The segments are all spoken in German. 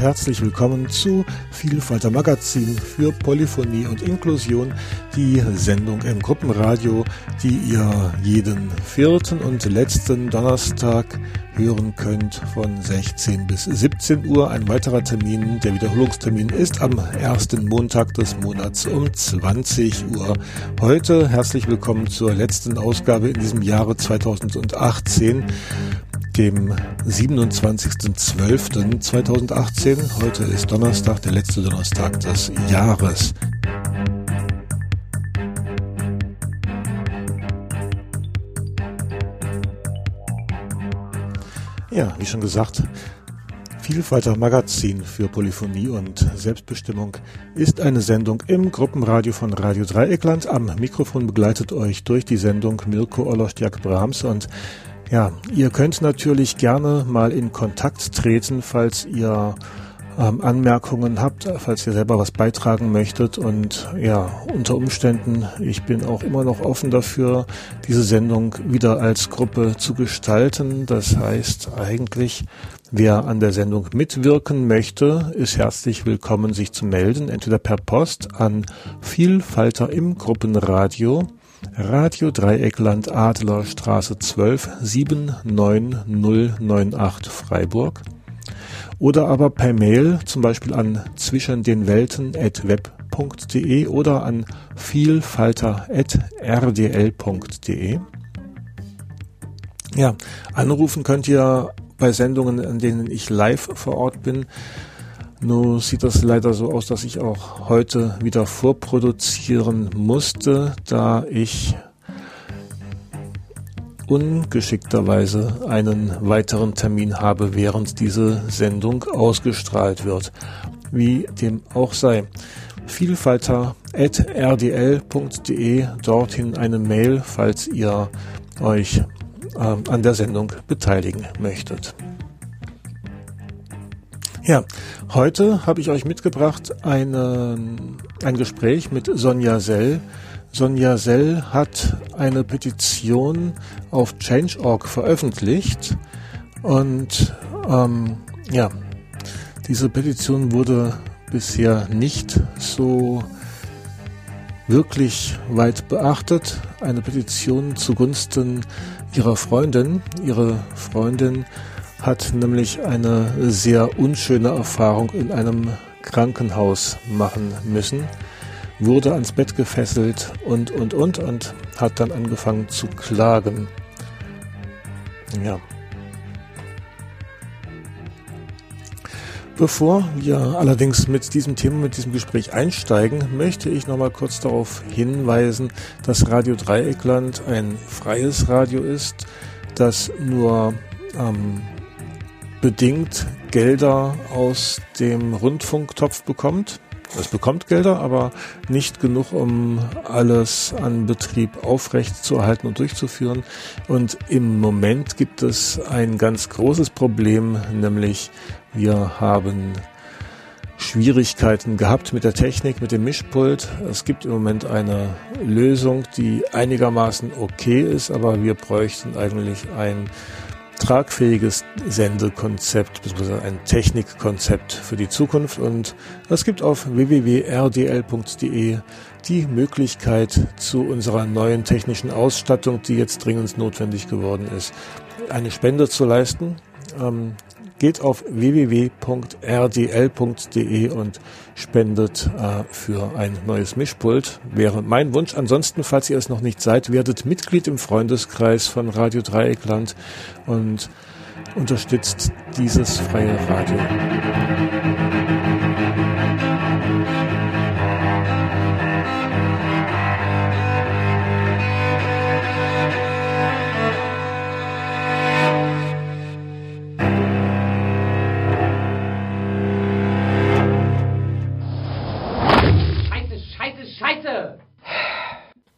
Herzlich willkommen zu Vielfalter Magazin für Polyphonie und Inklusion, die Sendung im Gruppenradio, die ihr jeden vierten und letzten Donnerstag hören könnt von 16 bis 17 Uhr. Ein weiterer Termin, der Wiederholungstermin ist am ersten Montag des Monats um 20 Uhr. Heute herzlich willkommen zur letzten Ausgabe in diesem Jahre 2018 dem 27.12.2018. Heute ist Donnerstag, der letzte Donnerstag des Jahres. Ja, wie schon gesagt, Vielfalter Magazin für Polyphonie und Selbstbestimmung ist eine Sendung im Gruppenradio von Radio Dreieckland. Am Mikrofon begleitet euch durch die Sendung Mirko Olostjak Brahms und ja, ihr könnt natürlich gerne mal in Kontakt treten, falls ihr ähm, Anmerkungen habt, falls ihr selber was beitragen möchtet. Und ja, unter Umständen, ich bin auch immer noch offen dafür, diese Sendung wieder als Gruppe zu gestalten. Das heißt eigentlich, wer an der Sendung mitwirken möchte, ist herzlich willkommen, sich zu melden, entweder per Post an Vielfalter im Gruppenradio Radio Dreieckland Adlerstraße 12 79098 Freiburg oder aber per Mail zum Beispiel an zwischen den Welten at web.de oder an vielfalter at rdl.de. Ja, anrufen könnt ihr bei Sendungen, in denen ich live vor Ort bin, nur sieht das leider so aus, dass ich auch heute wieder vorproduzieren musste, da ich ungeschickterweise einen weiteren Termin habe, während diese Sendung ausgestrahlt wird. Wie dem auch sei. Vielfalter.rdl.de, dorthin eine Mail, falls ihr euch äh, an der Sendung beteiligen möchtet. Ja, heute habe ich euch mitgebracht eine, ein Gespräch mit Sonja Sell. Sonja Sell hat eine Petition auf Change.org veröffentlicht und ähm, ja, diese Petition wurde bisher nicht so wirklich weit beachtet. Eine Petition zugunsten ihrer Freundin. Ihre Freundin hat nämlich eine sehr unschöne Erfahrung in einem Krankenhaus machen müssen, wurde ans Bett gefesselt und, und, und und hat dann angefangen zu klagen. Ja. Bevor wir allerdings mit diesem Thema, mit diesem Gespräch einsteigen, möchte ich noch mal kurz darauf hinweisen, dass Radio Dreieckland ein freies Radio ist, das nur ähm, bedingt Gelder aus dem Rundfunktopf bekommt. Es bekommt Gelder, aber nicht genug, um alles an Betrieb aufrecht zu erhalten und durchzuführen. Und im Moment gibt es ein ganz großes Problem, nämlich wir haben Schwierigkeiten gehabt mit der Technik, mit dem Mischpult. Es gibt im Moment eine Lösung, die einigermaßen okay ist, aber wir bräuchten eigentlich ein tragfähiges Sendekonzept bzw. ein Technikkonzept für die Zukunft und es gibt auf www.rdl.de die Möglichkeit zu unserer neuen technischen Ausstattung, die jetzt dringend notwendig geworden ist, eine Spende zu leisten. Ähm, geht auf www.rdl.de und spendet äh, für ein neues Mischpult. Wäre mein Wunsch. Ansonsten, falls ihr es noch nicht seid, werdet Mitglied im Freundeskreis von Radio Dreieckland und unterstützt dieses freie Radio.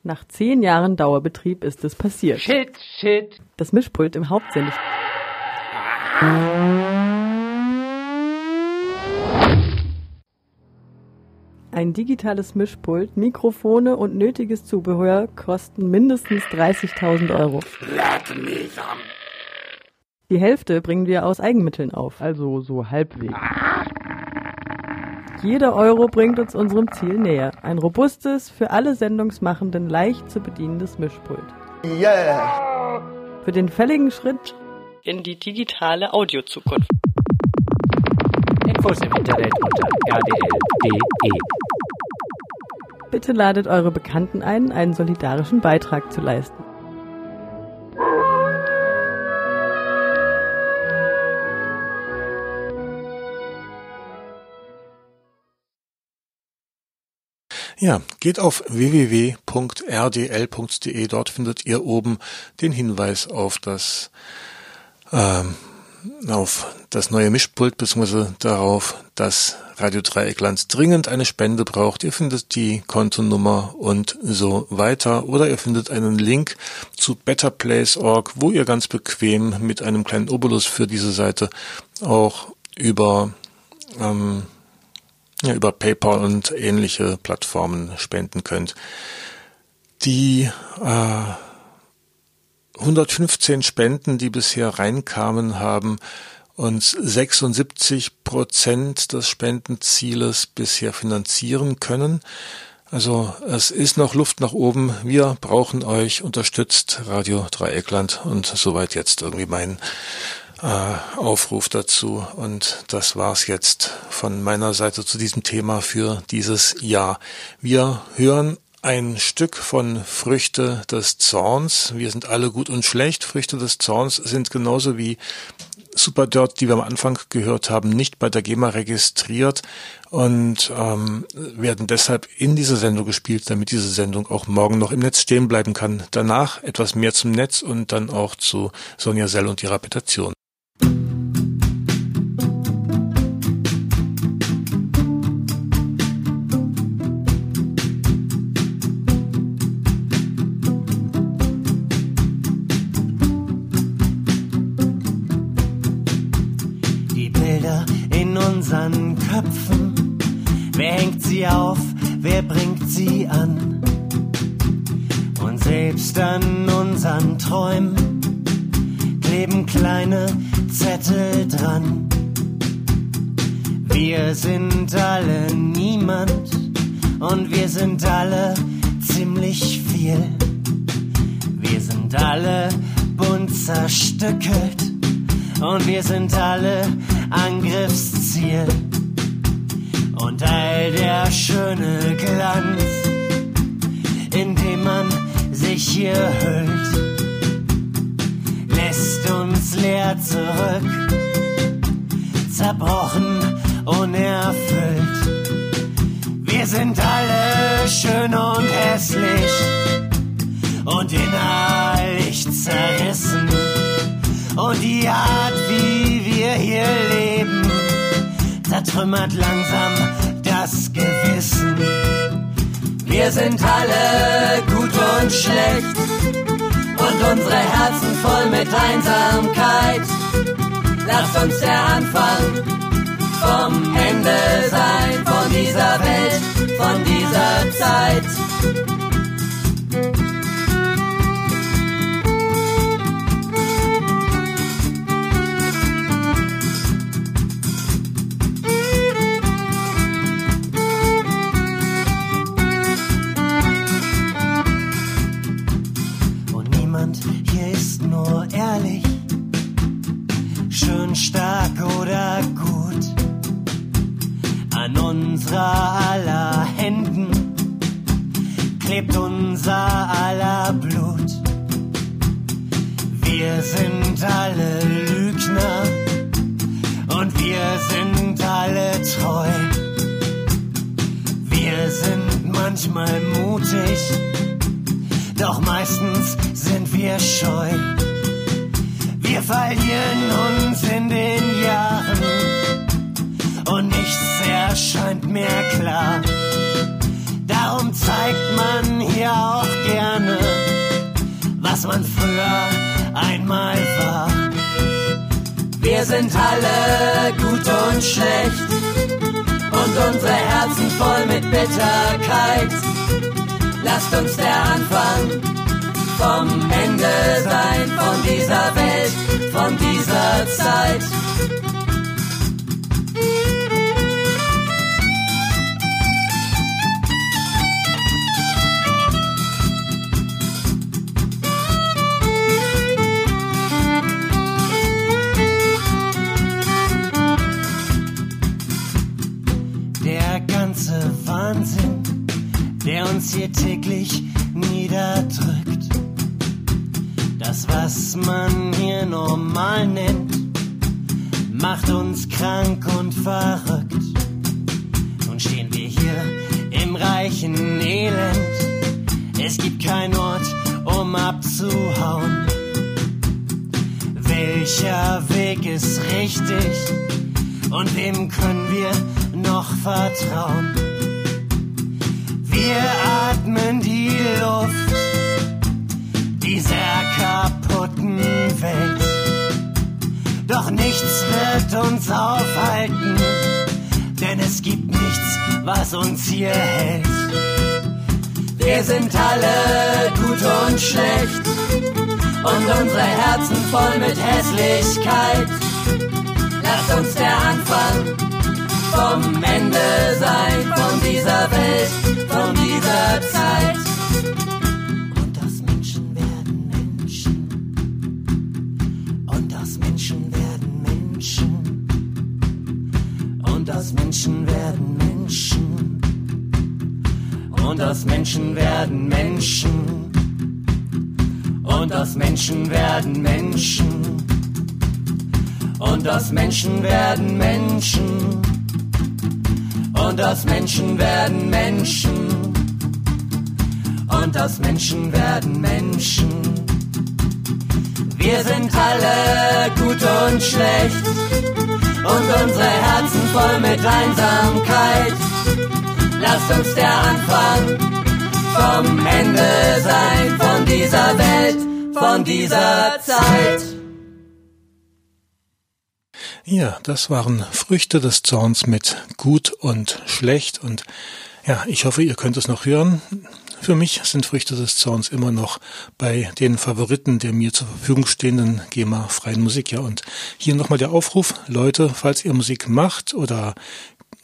Nach zehn Jahren Dauerbetrieb ist es passiert. Shit, shit. Das Mischpult im Hauptsendlich. Ein digitales Mischpult, Mikrofone und nötiges Zubehör kosten mindestens 30.000 Euro. Die Hälfte bringen wir aus Eigenmitteln auf. Also so halbwegs. Jeder Euro bringt uns unserem Ziel näher. Ein robustes, für alle Sendungsmachenden leicht zu bedienendes Mischpult. Yeah! Für den fälligen Schritt in die digitale Audiozukunft. Infos im Internet unter rdl.de. Bitte ladet eure Bekannten ein, einen solidarischen Beitrag zu leisten. Ja, geht auf www.rdl.de. Dort findet ihr oben den Hinweis auf das ähm, auf das neue Mischpult beziehungsweise darauf, dass Radio Dreieckland dringend eine Spende braucht. Ihr findet die Kontonummer und so weiter. Oder ihr findet einen Link zu betterplace.org, wo ihr ganz bequem mit einem kleinen Obolus für diese Seite auch über ähm, über PayPal und ähnliche Plattformen spenden könnt. Die äh, 115 Spenden, die bisher reinkamen, haben uns 76 Prozent des Spendenzieles bisher finanzieren können. Also es ist noch Luft nach oben. Wir brauchen euch. Unterstützt Radio Dreieckland und soweit jetzt irgendwie mein äh, Aufruf dazu. Und das war's jetzt von meiner Seite zu diesem Thema für dieses Jahr. Wir hören ein Stück von Früchte des Zorns. Wir sind alle gut und schlecht. Früchte des Zorns sind genauso wie Super Dirt, die wir am Anfang gehört haben, nicht bei der GEMA registriert und ähm, werden deshalb in dieser Sendung gespielt, damit diese Sendung auch morgen noch im Netz stehen bleiben kann. Danach etwas mehr zum Netz und dann auch zu Sonja Sell und ihrer Petition. Zerstückelt und wir sind alle zertrümmert langsam das Gewissen. Wir sind alle gut und schlecht und unsere Herzen voll mit Einsamkeit. Lasst uns der Anfang vom Ende sein, von dieser Welt, von dieser Zeit. Im reichen Elend. Es gibt keinen Ort, um abzuhauen. Welcher Weg ist richtig? Und wem können wir noch vertrauen? Wir atmen die Luft dieser kaputten Welt. Doch nichts wird uns aufhalten, denn es gibt nichts, was uns hier hält. Wir sind alle gut und schlecht und unsere Herzen voll mit Hässlichkeit. Lass uns der Anfang vom Ende sein, von dieser Welt, von dieser Zeit. Aus Menschen werden Menschen. Und aus Menschen werden Menschen. Und aus Menschen werden Menschen. Und aus Menschen werden Menschen. Und aus Menschen werden Menschen. Wir sind alle gut und schlecht. Und unsere Herzen voll mit Einsamkeit. Lasst uns der Anfang vom Ende sein, von dieser Welt, von dieser Zeit. Ja, das waren Früchte des Zorns mit gut und schlecht und ja, ich hoffe, ihr könnt es noch hören. Für mich sind Früchte des Zorns immer noch bei den Favoriten der mir zur Verfügung stehenden GEMA-freien Musik. Ja, und hier nochmal der Aufruf, Leute, falls ihr Musik macht oder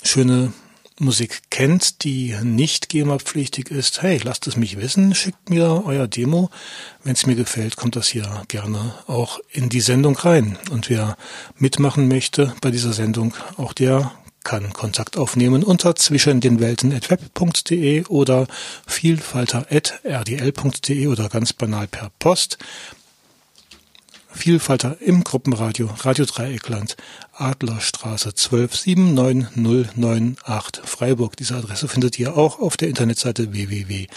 schöne Musik kennt, die nicht GEMA-pflichtig ist, hey, lasst es mich wissen, schickt mir euer Demo. Wenn es mir gefällt, kommt das hier gerne auch in die Sendung rein. Und wer mitmachen möchte bei dieser Sendung, auch der kann Kontakt aufnehmen unter zwischen den Welten.web.de oder vielfalter.rdl.de oder ganz banal per Post. Vielfalter im Gruppenradio Radio Dreieckland, Adlerstraße 12 79098 Freiburg. Diese Adresse findet ihr auch auf der Internetseite www.rdl.de.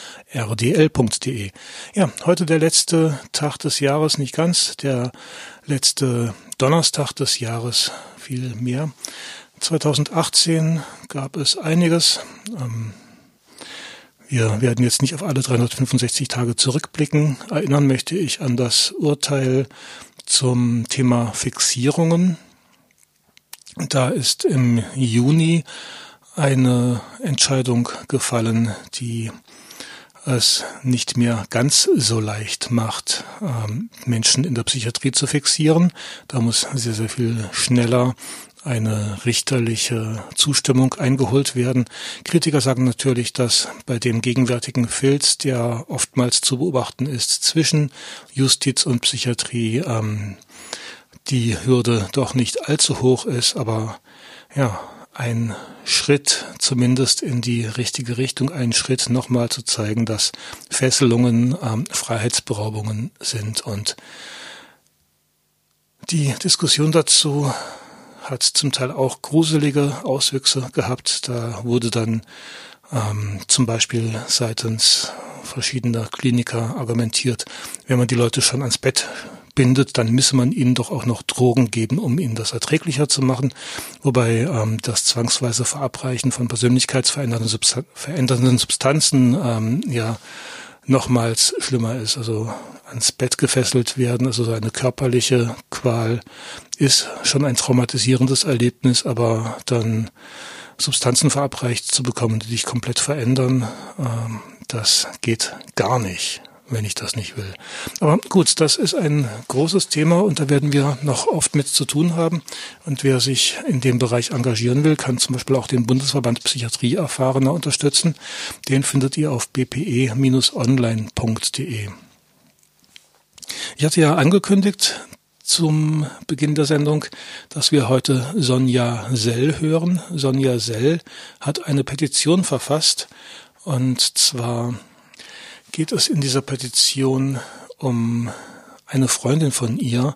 Ja, heute der letzte Tag des Jahres, nicht ganz, der letzte Donnerstag des Jahres, viel mehr. 2018 gab es einiges. Ähm, wir werden jetzt nicht auf alle 365 Tage zurückblicken. Erinnern möchte ich an das Urteil zum Thema Fixierungen. Da ist im Juni eine Entscheidung gefallen, die es nicht mehr ganz so leicht macht, ähm, Menschen in der Psychiatrie zu fixieren. Da muss sehr, sehr viel schneller eine richterliche Zustimmung eingeholt werden. Kritiker sagen natürlich, dass bei dem gegenwärtigen Filz, der oftmals zu beobachten ist zwischen Justiz und Psychiatrie, ähm, die Hürde doch nicht allzu hoch ist, aber ja, ein Schritt zumindest in die richtige Richtung, ein Schritt nochmal zu zeigen, dass Fesselungen ähm, Freiheitsberaubungen sind und die Diskussion dazu hat zum Teil auch gruselige Auswüchse gehabt. Da wurde dann ähm, zum Beispiel seitens verschiedener Kliniker argumentiert, wenn man die Leute schon ans Bett bindet, dann müsse man ihnen doch auch noch Drogen geben, um ihnen das erträglicher zu machen. Wobei ähm, das zwangsweise Verabreichen von persönlichkeitsverändernden Substan Substanzen ähm, ja nochmals schlimmer ist. Also ans Bett gefesselt werden, also so eine körperliche Qual ist schon ein traumatisierendes Erlebnis, aber dann Substanzen verabreicht zu bekommen, die dich komplett verändern, ähm, das geht gar nicht. wenn ich das nicht will. Aber gut, das ist ein großes Thema und da werden wir noch oft mit zu tun haben. Und wer sich in dem Bereich engagieren will, kann zum Beispiel auch den Bundesverband Psychiatrie Erfahrener unterstützen. Den findet ihr auf bpe-online.de. Ich hatte ja angekündigt zum Beginn der Sendung, dass wir heute Sonja Sell hören. Sonja Sell hat eine Petition verfasst und zwar geht es in dieser Petition um eine Freundin von ihr,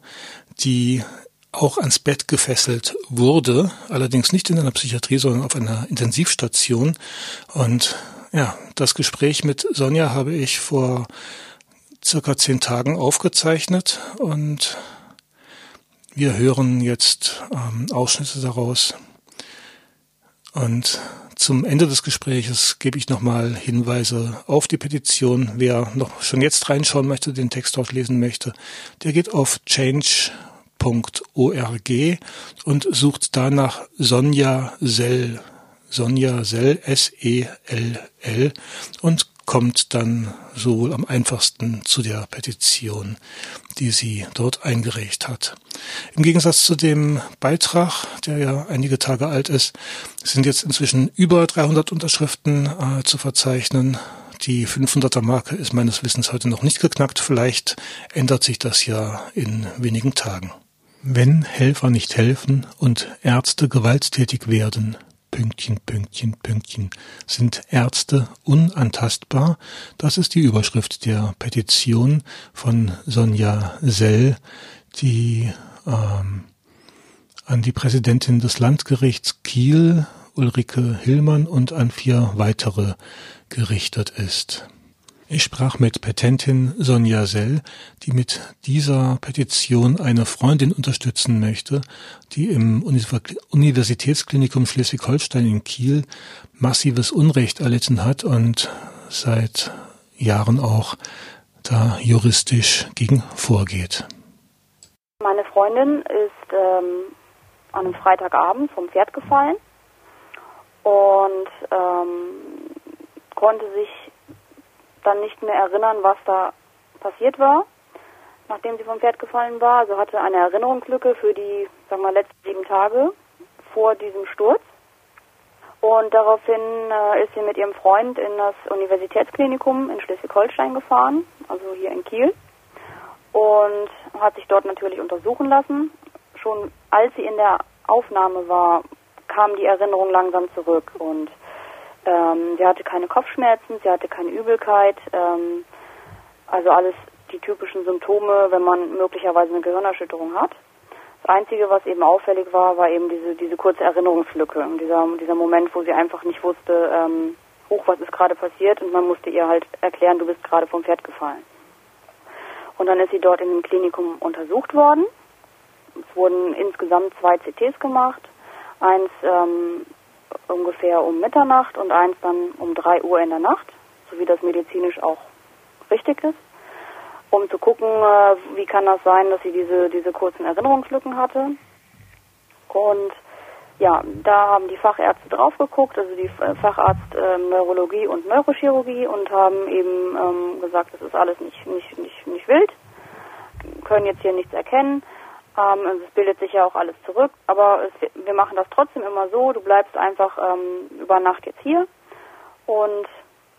die auch ans Bett gefesselt wurde, allerdings nicht in einer Psychiatrie, sondern auf einer Intensivstation. Und ja, das Gespräch mit Sonja habe ich vor circa zehn Tagen aufgezeichnet und wir hören jetzt ähm, Ausschnitte daraus. Und zum Ende des Gespräches gebe ich nochmal Hinweise auf die Petition. Wer noch schon jetzt reinschauen möchte, den Text dort lesen möchte, der geht auf change.org und sucht danach Sonja Sell. Sonja Sell, S-E-L-L und kommt dann sowohl am einfachsten zu der Petition, die sie dort eingereicht hat. Im Gegensatz zu dem Beitrag, der ja einige Tage alt ist, sind jetzt inzwischen über 300 Unterschriften äh, zu verzeichnen. Die 500er Marke ist meines Wissens heute noch nicht geknackt. Vielleicht ändert sich das ja in wenigen Tagen. Wenn Helfer nicht helfen und Ärzte gewalttätig werden, Pünktchen, Pünktchen, Pünktchen. Sind Ärzte unantastbar? Das ist die Überschrift der Petition von Sonja Sell, die ähm, an die Präsidentin des Landgerichts Kiel, Ulrike Hillmann und an vier weitere gerichtet ist. Ich sprach mit Petentin Sonja Sell, die mit dieser Petition eine Freundin unterstützen möchte, die im Universitätsklinikum Schleswig-Holstein in Kiel massives Unrecht erlitten hat und seit Jahren auch da juristisch gegen vorgeht. Meine Freundin ist ähm, an einem Freitagabend vom Pferd gefallen und ähm, konnte sich dann nicht mehr erinnern, was da passiert war, nachdem sie vom Pferd gefallen war. Also hatte eine Erinnerungslücke für die, sagen wir, letzten sieben Tage vor diesem Sturz. Und daraufhin äh, ist sie mit ihrem Freund in das Universitätsklinikum in Schleswig-Holstein gefahren, also hier in Kiel, und hat sich dort natürlich untersuchen lassen. Schon als sie in der Aufnahme war, kam die Erinnerung langsam zurück und ähm, sie hatte keine Kopfschmerzen, sie hatte keine Übelkeit, ähm, also alles die typischen Symptome, wenn man möglicherweise eine Gehirnerschütterung hat. Das Einzige, was eben auffällig war, war eben diese, diese kurze Erinnerungslücke, dieser, dieser Moment, wo sie einfach nicht wusste, ähm, hoch, was ist gerade passiert und man musste ihr halt erklären, du bist gerade vom Pferd gefallen. Und dann ist sie dort in dem Klinikum untersucht worden. Es wurden insgesamt zwei CTs gemacht. Eins ähm, ungefähr um Mitternacht und eins dann um 3 Uhr in der Nacht, so wie das medizinisch auch richtig ist, um zu gucken, äh, wie kann das sein, dass sie diese, diese kurzen Erinnerungslücken hatte. Und ja, da haben die Fachärzte drauf geguckt, also die Facharzt äh, Neurologie und Neurochirurgie und haben eben ähm, gesagt, das ist alles nicht, nicht, nicht, nicht wild, können jetzt hier nichts erkennen. Ähm, es bildet sich ja auch alles zurück, aber es, wir machen das trotzdem immer so, du bleibst einfach ähm, über Nacht jetzt hier und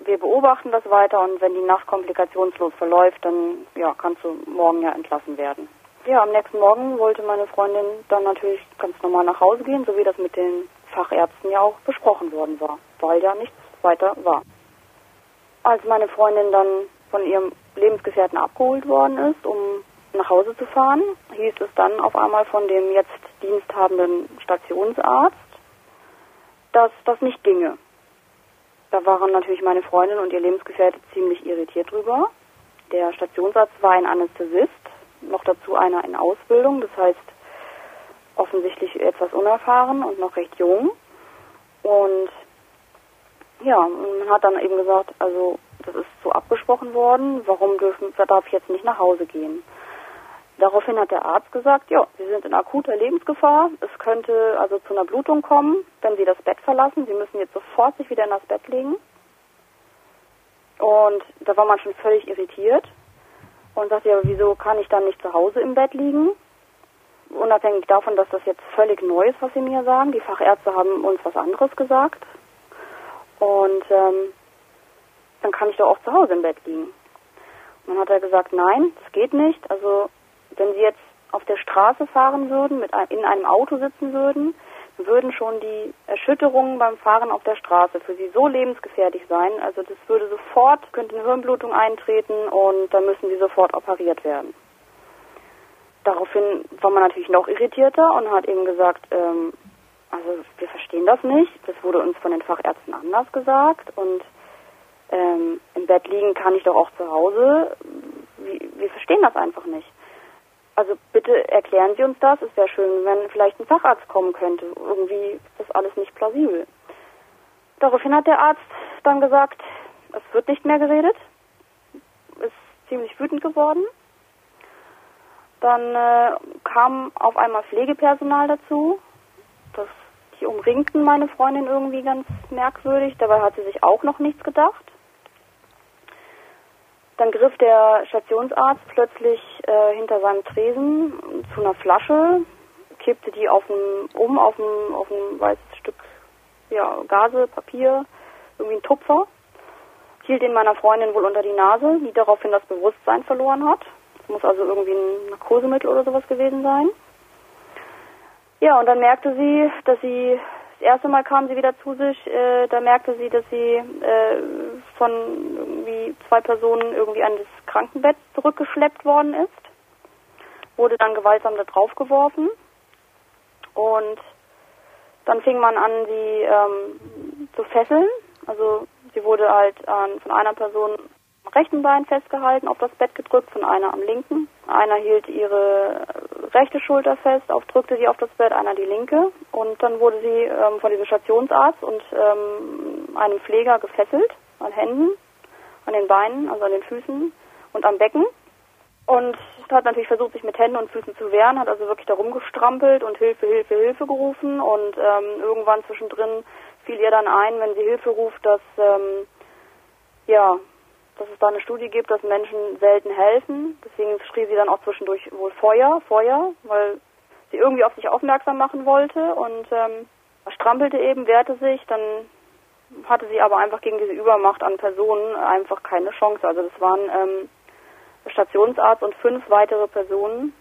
wir beobachten das weiter und wenn die Nacht komplikationslos verläuft, dann ja, kannst du morgen ja entlassen werden. Ja, am nächsten Morgen wollte meine Freundin dann natürlich ganz normal nach Hause gehen, so wie das mit den Fachärzten ja auch besprochen worden war, weil ja nichts weiter war. Als meine Freundin dann von ihrem Lebensgefährten abgeholt worden ist, um nach Hause zu fahren, hieß es dann auf einmal von dem jetzt diensthabenden Stationsarzt, dass das nicht ginge. Da waren natürlich meine Freundin und ihr Lebensgefährte ziemlich irritiert drüber. Der Stationsarzt war ein Anästhesist, noch dazu einer in Ausbildung, das heißt offensichtlich etwas unerfahren und noch recht jung. Und ja, man hat dann eben gesagt, also das ist so abgesprochen worden, warum dürfen, darf ich jetzt nicht nach Hause gehen? Daraufhin hat der Arzt gesagt, ja, Sie sind in akuter Lebensgefahr. Es könnte also zu einer Blutung kommen, wenn Sie das Bett verlassen. Sie müssen jetzt sofort sich wieder in das Bett legen. Und da war man schon völlig irritiert und sagte, ja, wieso kann ich dann nicht zu Hause im Bett liegen? Unabhängig davon, dass das jetzt völlig neu ist, was sie mir sagen. Die Fachärzte haben uns was anderes gesagt. Und ähm, dann kann ich doch auch zu Hause im Bett liegen. Und dann hat er gesagt, nein, das geht nicht. Also wenn Sie jetzt auf der Straße fahren würden, mit in einem Auto sitzen würden, würden schon die Erschütterungen beim Fahren auf der Straße für sie so lebensgefährlich sein. Also das würde sofort, könnte eine Hirnblutung eintreten und dann müssen sie sofort operiert werden. Daraufhin war man natürlich noch irritierter und hat eben gesagt, ähm, also wir verstehen das nicht. Das wurde uns von den Fachärzten anders gesagt und ähm, im Bett liegen kann ich doch auch zu Hause. Wir, wir verstehen das einfach nicht. Also bitte erklären Sie uns das. Es wäre schön, wenn vielleicht ein Facharzt kommen könnte. Irgendwie ist das alles nicht plausibel. Daraufhin hat der Arzt dann gesagt, es wird nicht mehr geredet. Ist ziemlich wütend geworden. Dann äh, kam auf einmal Pflegepersonal dazu. Das, die umringten meine Freundin irgendwie ganz merkwürdig. Dabei hat sie sich auch noch nichts gedacht. Dann griff der Stationsarzt plötzlich äh, hinter seinem Tresen zu einer Flasche, kippte die auf ein, um auf ein, auf ein weißes Stück ja, Gase, Papier, irgendwie ein Tupfer, hielt den meiner Freundin wohl unter die Nase, die daraufhin das Bewusstsein verloren hat. Das muss also irgendwie ein Narkosemittel oder sowas gewesen sein. Ja, und dann merkte sie, dass sie das erste Mal kam sie wieder zu sich, äh, da merkte sie, dass sie äh, von irgendwie zwei Personen irgendwie an das Krankenbett zurückgeschleppt worden ist, wurde dann gewaltsam da draufgeworfen und dann fing man an, sie ähm, zu fesseln. Also sie wurde halt äh, von einer Person am rechten Bein festgehalten, auf das Bett gedrückt, von einer am linken. Einer hielt ihre rechte Schulter fest, auf, drückte sie auf das Bett, einer die linke. Und dann wurde sie ähm, von diesem Stationsarzt und ähm, einem Pfleger gefesselt, an Händen, an den Beinen, also an den Füßen und am Becken. Und hat natürlich versucht, sich mit Händen und Füßen zu wehren, hat also wirklich da rumgestrampelt und Hilfe, Hilfe, Hilfe gerufen. Und ähm, irgendwann zwischendrin fiel ihr dann ein, wenn sie Hilfe ruft, dass ähm, ja, dass es da eine Studie gibt, dass Menschen selten helfen. Deswegen schrie sie dann auch zwischendurch wohl Feuer, Feuer, weil sie irgendwie auf sich aufmerksam machen wollte und ähm, strampelte eben, wehrte sich, dann hatte sie aber einfach gegen diese Übermacht an Personen einfach keine Chance. Also das waren ähm, Stationsarzt und fünf weitere Personen,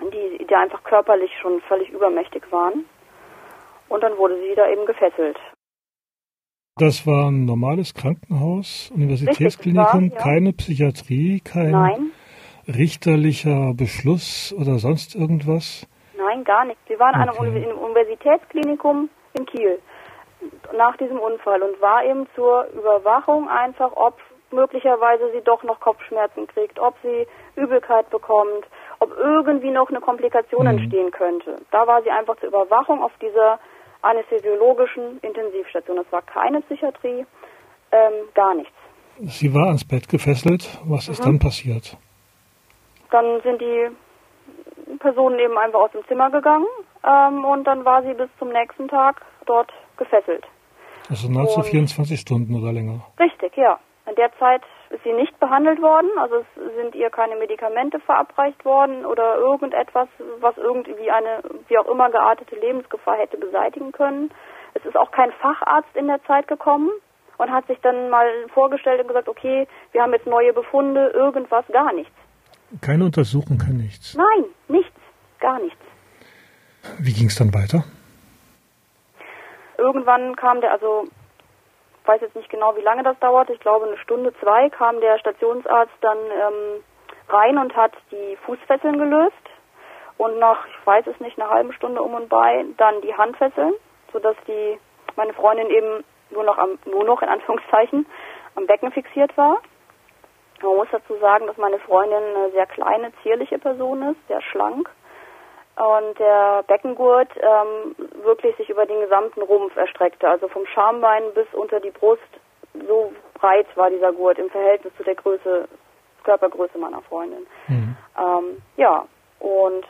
die, die einfach körperlich schon völlig übermächtig waren. Und dann wurde sie da eben gefesselt. Das war ein normales Krankenhaus, Universitätsklinikum, war, ja. keine Psychiatrie, kein Nein. richterlicher Beschluss oder sonst irgendwas? Nein, gar nichts. Wir waren okay. an einem Universitätsklinikum in Kiel nach diesem Unfall und war eben zur Überwachung einfach, ob möglicherweise sie doch noch Kopfschmerzen kriegt, ob sie Übelkeit bekommt, ob irgendwie noch eine Komplikation mhm. entstehen könnte. Da war sie einfach zur Überwachung auf dieser anästhesiologischen Intensivstation. Das war keine Psychiatrie, ähm, gar nichts. Sie war ans Bett gefesselt. Was mhm. ist dann passiert? Dann sind die Personen eben einfach aus dem Zimmer gegangen ähm, und dann war sie bis zum nächsten Tag dort gefesselt. Also nahezu und 24 Stunden oder länger. Richtig, ja. In der Zeit ist sie nicht behandelt worden, also es sind ihr keine Medikamente verabreicht worden oder irgendetwas, was irgendwie eine, wie auch immer geartete Lebensgefahr hätte beseitigen können. Es ist auch kein Facharzt in der Zeit gekommen und hat sich dann mal vorgestellt und gesagt, okay, wir haben jetzt neue Befunde, irgendwas, gar nichts. Keine Untersuchung, kein nichts. Nein, nichts, gar nichts. Wie ging es dann weiter? Irgendwann kam der, also weiß jetzt nicht genau, wie lange das dauert. Ich glaube, eine Stunde, zwei kam der Stationsarzt dann ähm, rein und hat die Fußfesseln gelöst. Und nach, ich weiß es nicht, einer halben Stunde um und bei, dann die Handfesseln, sodass die, meine Freundin eben nur noch am, nur noch in Anführungszeichen, am Becken fixiert war. Man muss dazu sagen, dass meine Freundin eine sehr kleine, zierliche Person ist, sehr schlank und der Beckengurt ähm, wirklich sich über den gesamten Rumpf erstreckte, also vom Schambein bis unter die Brust. So breit war dieser Gurt im Verhältnis zu der Größe, Körpergröße meiner Freundin. Mhm. Ähm, ja, und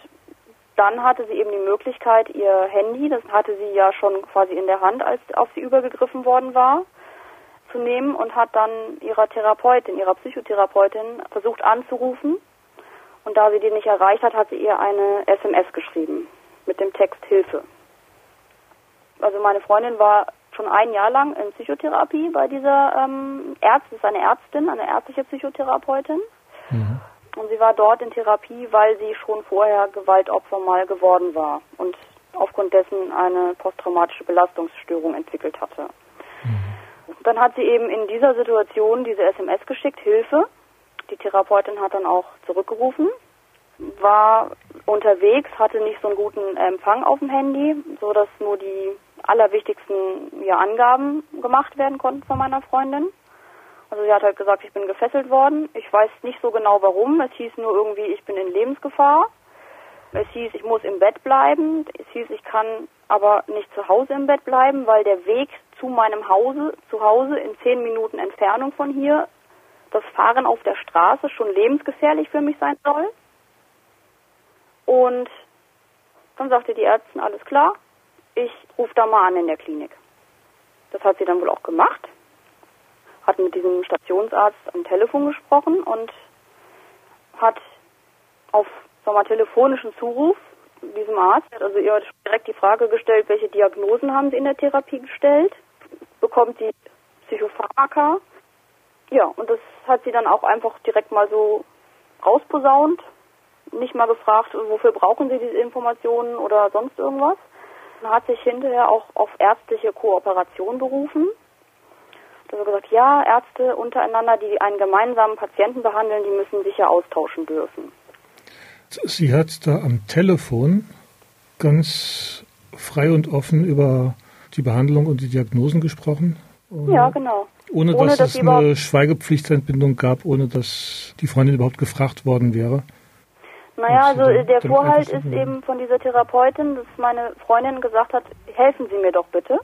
dann hatte sie eben die Möglichkeit, ihr Handy, das hatte sie ja schon quasi in der Hand, als auf sie übergegriffen worden war, aufzunehmen und hat dann ihrer Therapeutin, ihrer Psychotherapeutin versucht anzurufen. Und da sie die nicht erreicht hat, hat sie ihr eine SMS geschrieben mit dem Text Hilfe. Also meine Freundin war schon ein Jahr lang in Psychotherapie bei dieser ähm, Ärztin, ist eine Ärztin, eine ärztliche Psychotherapeutin. Mhm. Und sie war dort in Therapie, weil sie schon vorher Gewaltopfer mal geworden war und aufgrund dessen eine posttraumatische Belastungsstörung entwickelt hatte. Mhm. Dann hat sie eben in dieser Situation diese SMS geschickt, Hilfe. Die Therapeutin hat dann auch zurückgerufen, war unterwegs, hatte nicht so einen guten Empfang auf dem Handy, so dass nur die allerwichtigsten ja, Angaben gemacht werden konnten von meiner Freundin. Also sie hat halt gesagt, ich bin gefesselt worden. Ich weiß nicht so genau warum. Es hieß nur irgendwie, ich bin in Lebensgefahr. Es hieß, ich muss im Bett bleiben. Es hieß, ich kann aber nicht zu Hause im Bett bleiben, weil der Weg zu meinem Hause, zu Hause in zehn Minuten Entfernung von hier, das Fahren auf der Straße schon lebensgefährlich für mich sein soll. Und dann sagte die Ärztin, alles klar, ich rufe da mal an in der Klinik. Das hat sie dann wohl auch gemacht, hat mit diesem Stationsarzt am Telefon gesprochen und hat auf sagen telefonischen Zuruf diesem Arzt, also ihr direkt die Frage gestellt, welche Diagnosen haben sie in der Therapie gestellt, bekommt sie Psychopharmaka. Ja, und das hat sie dann auch einfach direkt mal so rausposaunt, nicht mal gefragt, wofür brauchen sie diese Informationen oder sonst irgendwas hat sich hinterher auch auf ärztliche Kooperation berufen. Da hat gesagt, ja, Ärzte untereinander, die einen gemeinsamen Patienten behandeln, die müssen sich ja austauschen dürfen. Sie hat da am Telefon ganz frei und offen über die Behandlung und die Diagnosen gesprochen. Ja, genau. Ohne, ohne dass, dass, es eine Schweigepflichtentbindung gab, ohne dass die Freundin überhaupt gefragt worden wäre. Naja, also der Vorhalt ist eben von dieser Therapeutin, dass meine Freundin gesagt hat, helfen Sie mir doch bitte.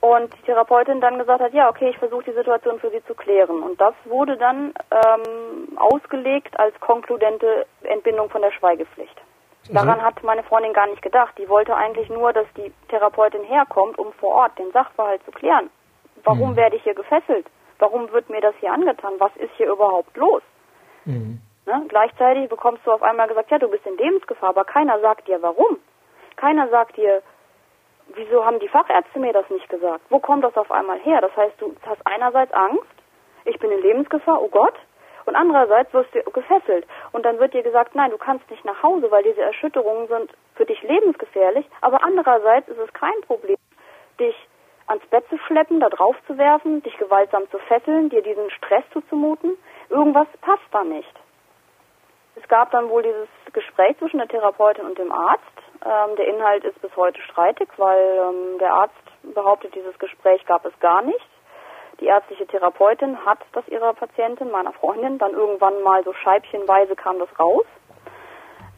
Und die Therapeutin dann gesagt hat, ja, okay, ich versuche die Situation für Sie zu klären. Und das wurde dann ähm, ausgelegt als konkludente Entbindung von der Schweigepflicht. Also Daran hat meine Freundin gar nicht gedacht. Die wollte eigentlich nur, dass die Therapeutin herkommt, um vor Ort den Sachverhalt zu klären. Warum mhm. werde ich hier gefesselt? Warum wird mir das hier angetan? Was ist hier überhaupt los? Mhm. Ne? Gleichzeitig bekommst du auf einmal gesagt, ja, du bist in Lebensgefahr, aber keiner sagt dir warum. Keiner sagt dir, wieso haben die Fachärzte mir das nicht gesagt? Wo kommt das auf einmal her? Das heißt, du hast einerseits Angst, ich bin in Lebensgefahr, oh Gott, und andererseits wirst du gefesselt. Und dann wird dir gesagt, nein, du kannst nicht nach Hause, weil diese Erschütterungen sind für dich lebensgefährlich. Aber andererseits ist es kein Problem, dich ans Bett zu schleppen, da drauf zu werfen, dich gewaltsam zu fesseln, dir diesen Stress zuzumuten. Irgendwas passt da nicht. Es gab dann wohl dieses Gespräch zwischen der Therapeutin und dem Arzt. Ähm, der Inhalt ist bis heute streitig, weil ähm, der Arzt behauptet, dieses Gespräch gab es gar nicht. Die ärztliche Therapeutin hat das ihrer Patientin, meiner Freundin, dann irgendwann mal so scheibchenweise kam das raus.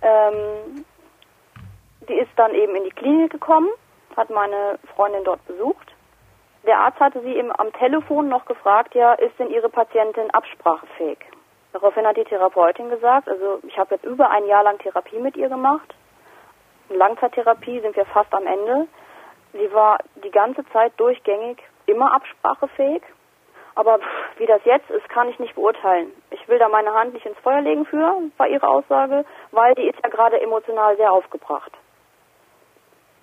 Ähm, die ist dann eben in die Klinik gekommen, hat meine Freundin dort besucht. Der Arzt hatte sie eben am Telefon noch gefragt, ja, ist denn ihre Patientin absprachefähig? Daraufhin hat die Therapeutin gesagt, also ich habe jetzt über ein Jahr lang Therapie mit ihr gemacht. In Langzeittherapie sind wir fast am Ende. Sie war die ganze Zeit durchgängig immer absprachefähig. Aber wie das jetzt ist, kann ich nicht beurteilen. Ich will da meine Hand nicht ins Feuer legen für, war ihre Aussage, weil die ist ja gerade emotional sehr aufgebracht.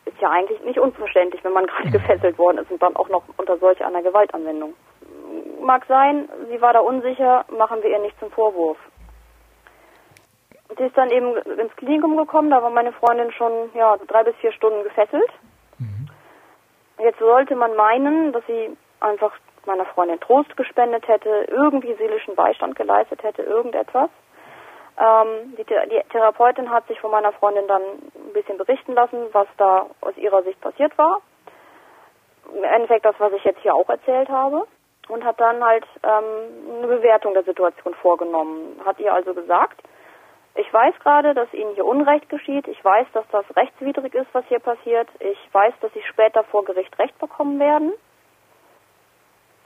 Ist ja eigentlich nicht unverständlich, wenn man gerade gefesselt worden ist und dann auch noch unter solch einer Gewaltanwendung mag sein, sie war da unsicher, machen wir ihr nicht zum Vorwurf. Sie ist dann eben ins Klinikum gekommen, da war meine Freundin schon ja, drei bis vier Stunden gefesselt. Mhm. Jetzt sollte man meinen, dass sie einfach meiner Freundin Trost gespendet hätte, irgendwie seelischen Beistand geleistet hätte, irgendetwas. Ähm, die, die, Therapeutin hat sich von meiner Freundin dann ein bisschen berichten lassen, was da aus ihrer Sicht passiert war. Im Endeffekt das, was ich jetzt hier auch erzählt habe und hat dann halt ähm, eine Bewertung der Situation vorgenommen. Hat ihr also gesagt, ich weiß gerade, dass Ihnen hier Unrecht geschieht. Ich weiß, dass das rechtswidrig ist, was hier passiert. Ich weiß, dass Sie später vor Gericht Recht bekommen werden.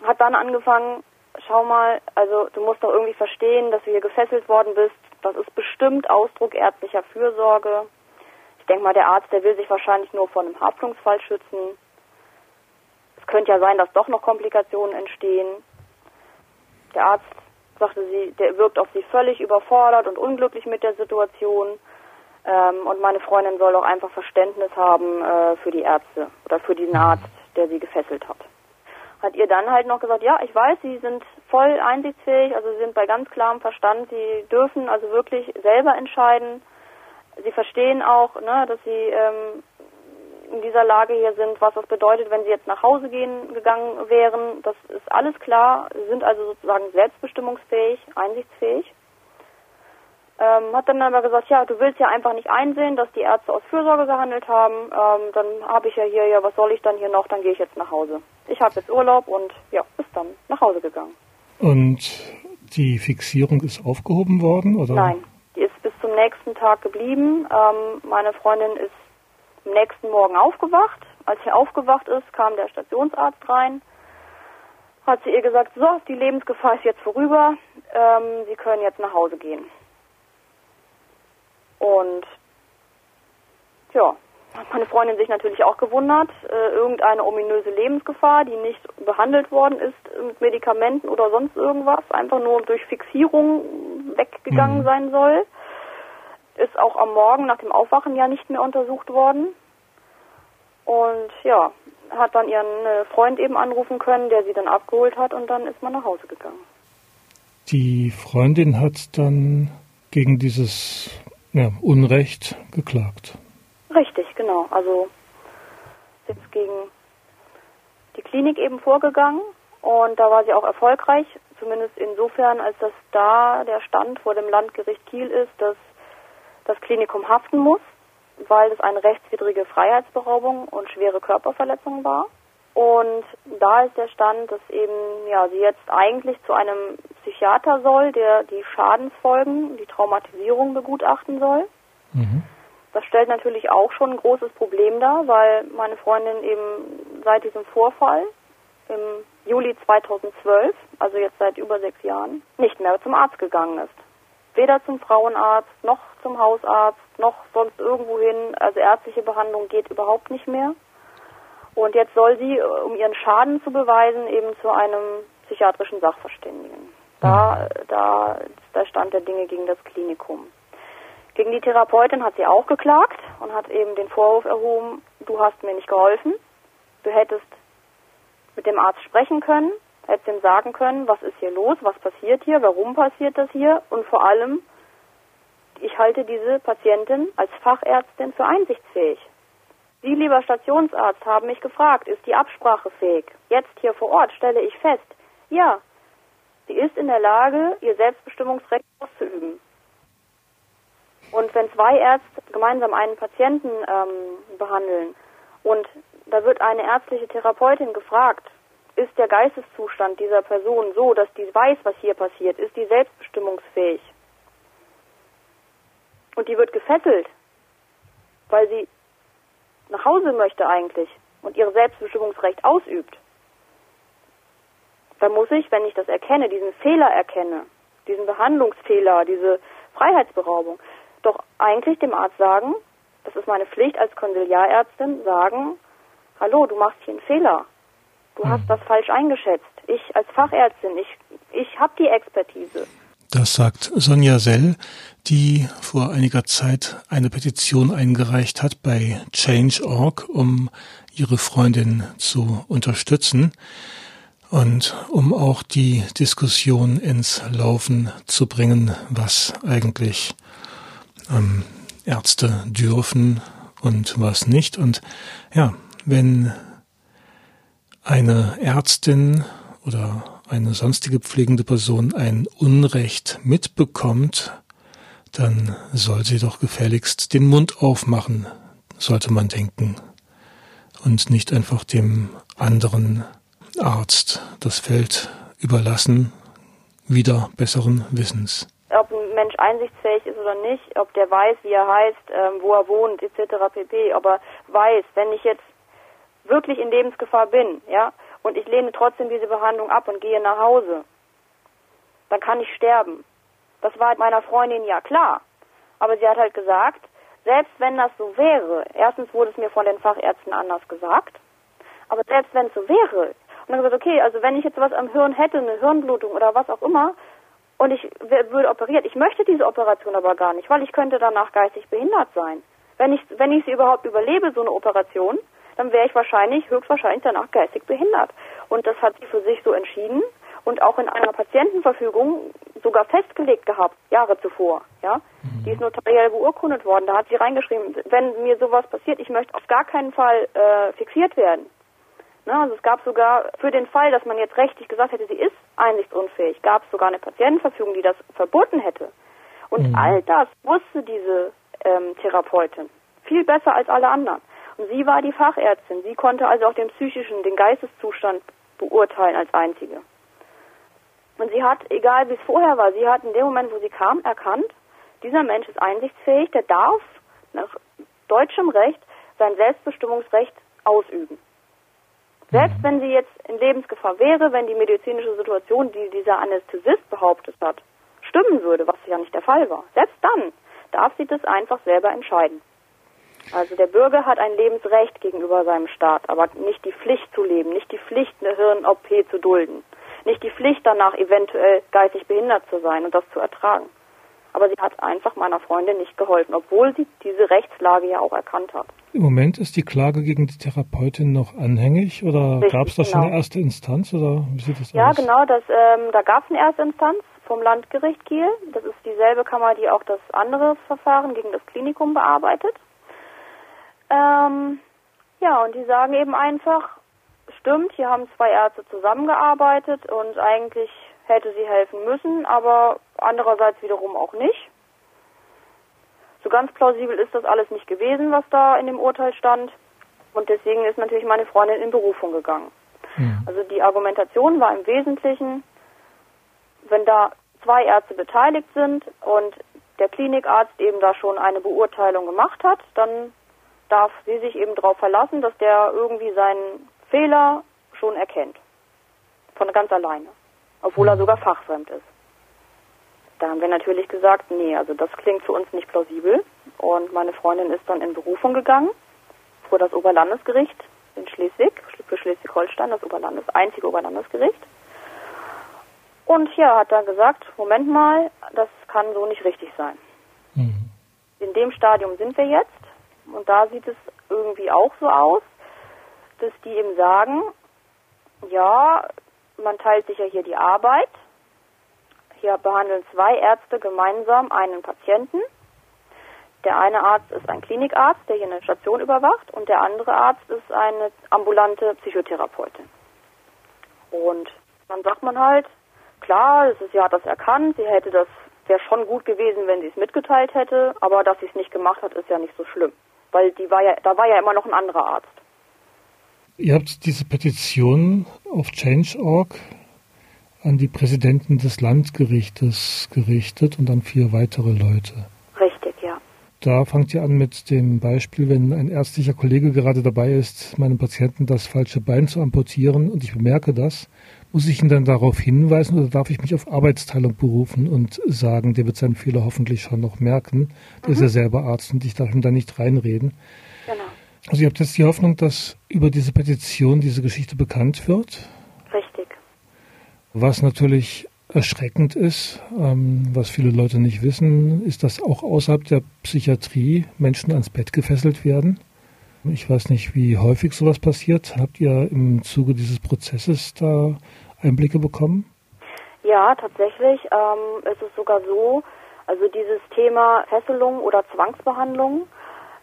Hat dann angefangen, schau mal, also du musst doch irgendwie verstehen, dass du hier gefesselt worden bist. Das ist bestimmt Ausdruck ärztlicher Fürsorge. Ich denke mal, der Arzt, der will sich wahrscheinlich nur vor einem Haftungsfall schützen könnte könnte ja sein, dass doch noch Komplikationen entstehen. Der Arzt sagte sie, der wirkt auf sie völlig überfordert und unglücklich mit der Situation. Ähm, und meine Freundin soll auch einfach Verständnis haben äh, für die Ärzte oder für diesen Arzt, der sie gefesselt hat. Hat ihr dann halt noch gesagt, ja, ich weiß, Sie sind voll einsichtsfähig, also Sie sind bei ganz klarem Verstand, Sie dürfen also wirklich selber entscheiden. Sie verstehen auch, ne, dass Sie ähm, in dieser Lage hier sind, was das bedeutet, wenn sie jetzt nach Hause gehen gegangen wären. Das ist alles klar, sie sind also sozusagen selbstbestimmungsfähig, einsichtsfähig. Ähm, hat dann aber gesagt, ja, du willst ja einfach nicht einsehen, dass die Ärzte aus Fürsorge gehandelt haben. Ähm, dann habe ich ja hier, ja, was soll ich dann hier noch? Dann gehe ich jetzt nach Hause. Ich habe jetzt Urlaub und ja, ist dann nach Hause gegangen. Und die Fixierung ist aufgehoben worden, oder? Nein, die ist bis zum nächsten Tag geblieben. Ähm, meine Freundin ist am nächsten Morgen aufgewacht. Als sie aufgewacht ist, kam der Stationsarzt rein, hat sie ihr gesagt, so, die Lebensgefahr ist jetzt vorüber, ähm, Sie können jetzt nach Hause gehen. Und ja, hat meine Freundin sich natürlich auch gewundert, äh, irgendeine ominöse Lebensgefahr, die nicht behandelt worden ist mit Medikamenten oder sonst irgendwas, einfach nur durch Fixierung weggegangen mhm. sein soll ist auch am Morgen nach dem Aufwachen ja nicht mehr untersucht worden. Und ja, hat dann ihren äh, Freund eben anrufen können, der sie dann abgeholt hat und dann ist man nach Hause gegangen. Die Freundin hat dann gegen dieses ja, Unrecht geklagt. Richtig, genau. Also ist gegen die Klinik eben vorgegangen und da war sie auch erfolgreich, zumindest insofern, als dass da der Stand vor dem Landgericht Kiel ist, dass das Klinikum haften muss, weil es eine rechtswidrige Freiheitsberaubung und schwere Körperverletzung war. Und da ist der Stand, dass eben ja sie jetzt eigentlich zu einem Psychiater soll, der die Schadensfolgen, die Traumatisierung begutachten soll. Mhm. Das stellt natürlich auch schon ein großes Problem dar, weil meine Freundin eben seit diesem Vorfall im Juli 2012, also jetzt seit über sechs Jahren, nicht mehr zum Arzt gegangen ist weder zum Frauenarzt noch zum Hausarzt noch sonst irgendwo hin. Also ärztliche Behandlung geht überhaupt nicht mehr. Und jetzt soll sie, äh, um ihren Schaden zu beweisen, eben zu einem psychiatrischen Sachverständigen. Da, da ist der Stand der Dinge gegen das Klinikum. Gegen die Therapeutin hat sie auch geklagt und hat eben den Vorwurf erhoben, du hast mir nicht geholfen, du hättest mit dem Arzt sprechen können, hätte ihm sagen können, was ist hier los, was passiert hier, warum passiert das hier und vor allem, ich halte diese Patientin als Fachärztin für einsichtsfähig. Sie, lieber Stationsarzt, haben mich gefragt, ist die Absprache fähig? Jetzt hier vor Ort stelle ich fest, ja, sie ist in der Lage, ihr Selbstbestimmungsrecht auszuüben. Und wenn zwei Ärzte gemeinsam einen Patienten ähm, behandeln und da wird eine ärztliche Therapeutin gefragt, ist der Geisteszustand dieser Person so, dass die weiß, was hier passiert? Ist die selbstbestimmungsfähig? Und die wird gefesselt, weil sie nach Hause möchte eigentlich und ihr Selbstbestimmungsrecht ausübt. Dann muss ich, wenn ich das erkenne, diesen Fehler erkenne, diesen Behandlungsfehler, diese Freiheitsberaubung, doch eigentlich dem Arzt sagen, das ist meine Pflicht als Konsiliarärztin, sagen, hallo, du machst hier einen Fehler. Du hast hm. das falsch eingeschätzt. Ich als Fachärztin, ich, ich habe die Expertise. Das sagt Sonja Sell, die vor einiger Zeit eine Petition eingereicht hat bei Change.org, um ihre Freundin zu unterstützen und um auch die Diskussion ins Laufen zu bringen, was eigentlich ähm, Ärzte dürfen und was nicht. Und ja, wenn eine Ärztin oder eine sonstige pflegende Person ein Unrecht mitbekommt, dann soll sie doch gefälligst den Mund aufmachen, sollte man denken, und nicht einfach dem anderen Arzt das Feld überlassen, wieder besseren Wissens. Ob ein Mensch einsichtsfähig ist oder nicht, ob der weiß, wie er heißt, ähm, wo er wohnt, etc. pp. Aber weiß, wenn ich jetzt wirklich in Lebensgefahr bin, ja, und ich lehne trotzdem diese Behandlung ab und gehe nach Hause, dann kann ich sterben. Das war meiner Freundin ja klar. Aber sie hat halt gesagt, selbst wenn das so wäre, erstens wurde es mir von den Fachärzten anders gesagt, Aber selbst wenn es so wäre, und dann gesagt, okay, also wenn ich jetzt was am Hirn hätte, eine Hirnblutung oder was auch immer, und ich würde operiert, ich möchte diese Operation aber gar nicht, weil ich könnte danach geistig behindert sein. Wenn ich, wenn ich sie überhaupt überlebe, so eine Operation, dann wäre ich wahrscheinlich, höchstwahrscheinlich danach geistig behindert. Und das hat sie für sich so entschieden und auch in einer Patientenverfügung sogar festgelegt gehabt, Jahre zuvor, ja. Mhm. Die ist notariell beurkundet worden. Da hat sie reingeschrieben, wenn mir sowas passiert, ich möchte auf gar keinen Fall äh, fixiert werden. Ne, also es gab sogar für den Fall, dass man jetzt rechtlich gesagt hätte, sie ist einsichtsunfähig, gab es sogar eine Patientenverfügung, die das verboten hätte. Und mhm. all das wusste diese ähm, Therapeutin viel besser als alle anderen. Und sie war die Fachärztin. Sie konnte also auch den psychischen, den Geisteszustand beurteilen als einzige. Und sie hat, egal wie es vorher war, sie hat in dem Moment, wo sie kam, erkannt, dieser Mensch ist einsichtsfähig, der darf nach deutschem Recht sein Selbstbestimmungsrecht ausüben. Selbst wenn sie jetzt in Lebensgefahr wäre, wenn die medizinische Situation, die dieser Anästhesist behauptet hat, stimmen würde, was ja nicht der Fall war, selbst dann darf sie das einfach selber entscheiden. Also der Bürger hat ein Lebensrecht gegenüber seinem Staat, aber nicht die Pflicht zu leben, nicht die Pflicht, eine Hirn-OP zu dulden, nicht die Pflicht danach eventuell geistig behindert zu sein und das zu ertragen. Aber sie hat einfach meiner Freundin nicht geholfen, obwohl sie diese Rechtslage ja auch erkannt hat. Im Moment ist die Klage gegen die Therapeutin noch anhängig oder gab es da genau. schon eine erste Instanz oder wie sieht das ja, aus? Ja, genau, das, ähm, da gab es eine erste Instanz vom Landgericht Kiel. Das ist dieselbe Kammer, die auch das andere Verfahren gegen das Klinikum bearbeitet. Ähm, ja, und die sagen eben einfach, stimmt, hier haben zwei Ärzte zusammengearbeitet und eigentlich hätte sie helfen müssen, aber andererseits wiederum auch nicht. So ganz plausibel ist das alles nicht gewesen, was da in dem Urteil stand. Und deswegen ist natürlich meine Freundin in Berufung gegangen. Mhm. Also die Argumentation war im Wesentlichen, wenn da zwei Ärzte beteiligt sind und der Klinikarzt eben da schon eine Beurteilung gemacht hat, dann darf sie sich eben darauf verlassen, dass der irgendwie seinen Fehler schon erkennt. Von ganz alleine. Obwohl er sogar fachfremd ist. Da haben wir natürlich gesagt, nee, also das klingt für uns nicht plausibel. Und meine Freundin ist dann in Berufung gegangen vor das Oberlandesgericht in Schleswig, für Schleswig-Holstein, das Oberlandes, einzige Oberlandesgericht. Und ja, hat da gesagt, Moment mal, das kann so nicht richtig sein. Mhm. In dem Stadium sind wir jetzt. Und da sieht es irgendwie auch so aus, dass die ihm sagen, ja, man teilt sich ja hier die Arbeit. Hier behandeln zwei Ärzte gemeinsam einen Patienten. Der eine Arzt ist ein Klinikarzt, der hier eine Station überwacht, und der andere Arzt ist eine ambulante Psychotherapeutin. Und dann sagt man halt, klar, ist, sie hat das erkannt, sie hätte das, wäre schon gut gewesen, wenn sie es mitgeteilt hätte, aber dass sie es nicht gemacht hat, ist ja nicht so schlimm weil die war ja, da war ja immer noch ein anderer Arzt. Ihr habt diese Petition auf Change.org an die Präsidenten des Landgerichtes gerichtet und an vier weitere Leute. Richtig, ja. Da fangt ihr an mit dem Beispiel, wenn ein ärztlicher Kollege gerade dabei ist, meinem Patienten das falsche Bein zu amputieren und ich bemerke das, muss ich ihn dann darauf hinweisen oder darf ich mich auf Arbeitsteilung berufen und sagen, der wird seinen Fehler hoffentlich schon noch merken. Der mhm. ist ja selber Arzt und ich darf ihm da nicht reinreden. Genau. Also ihr habt jetzt die Hoffnung, dass über diese Petition diese Geschichte bekannt wird. Was natürlich erschreckend ist, ähm, was viele Leute nicht wissen, ist, dass auch außerhalb der Psychiatrie Menschen ans Bett gefesselt werden. Ich weiß nicht, wie häufig sowas passiert. Habt ihr im Zuge dieses Prozesses da Einblicke bekommen? Ja, tatsächlich ähm, ist es sogar so, also dieses Thema Fesselung oder Zwangsbehandlung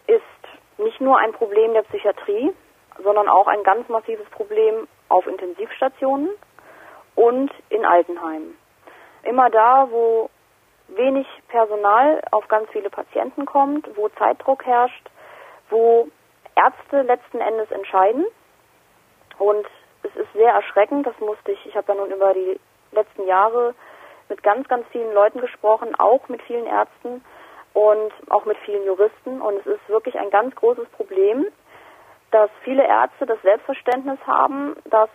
ist nicht nur ein Problem der Psychiatrie, sondern auch ein ganz massives Problem auf Intensivstationen und in Altenheimen. Immer da, wo wenig Personal auf ganz viele Patienten kommt, wo Zeitdruck herrscht, wo Ärzte letzten Endes entscheiden. Und es ist sehr erschreckend, das musste ich, ich habe ja nun über die letzten Jahre mit ganz, ganz vielen Leuten gesprochen, auch mit vielen Ärzten und auch mit vielen Juristen. Und es ist wirklich ein ganz großes Problem, dass viele Ärzte das Selbstverständnis haben, dass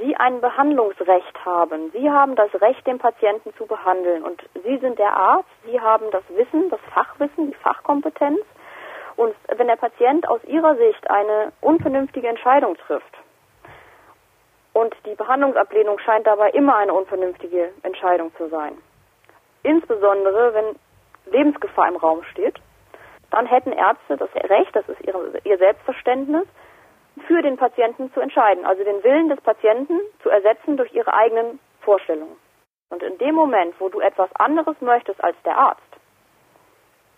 sie ein Behandlungsrecht haben. Sie haben das Recht, den Patienten zu behandeln. Und Sie sind der Arzt, Sie haben das Wissen, das Fachwissen, die Fachkompetenz. Und wenn der Patient aus Ihrer Sicht eine unvernünftige Entscheidung trifft, Und die Behandlungsablehnung scheint dabei immer eine unvernünftige Entscheidung zu sein. Insbesondere, wenn Lebensgefahr im Raum steht, dann hätten Ärzte das Recht, das ist ihr Selbstverständnis, für den Patienten zu entscheiden, also den Willen des Patienten zu ersetzen durch ihre eigenen Vorstellungen. Und in dem Moment, wo du etwas anderes möchtest als der Arzt,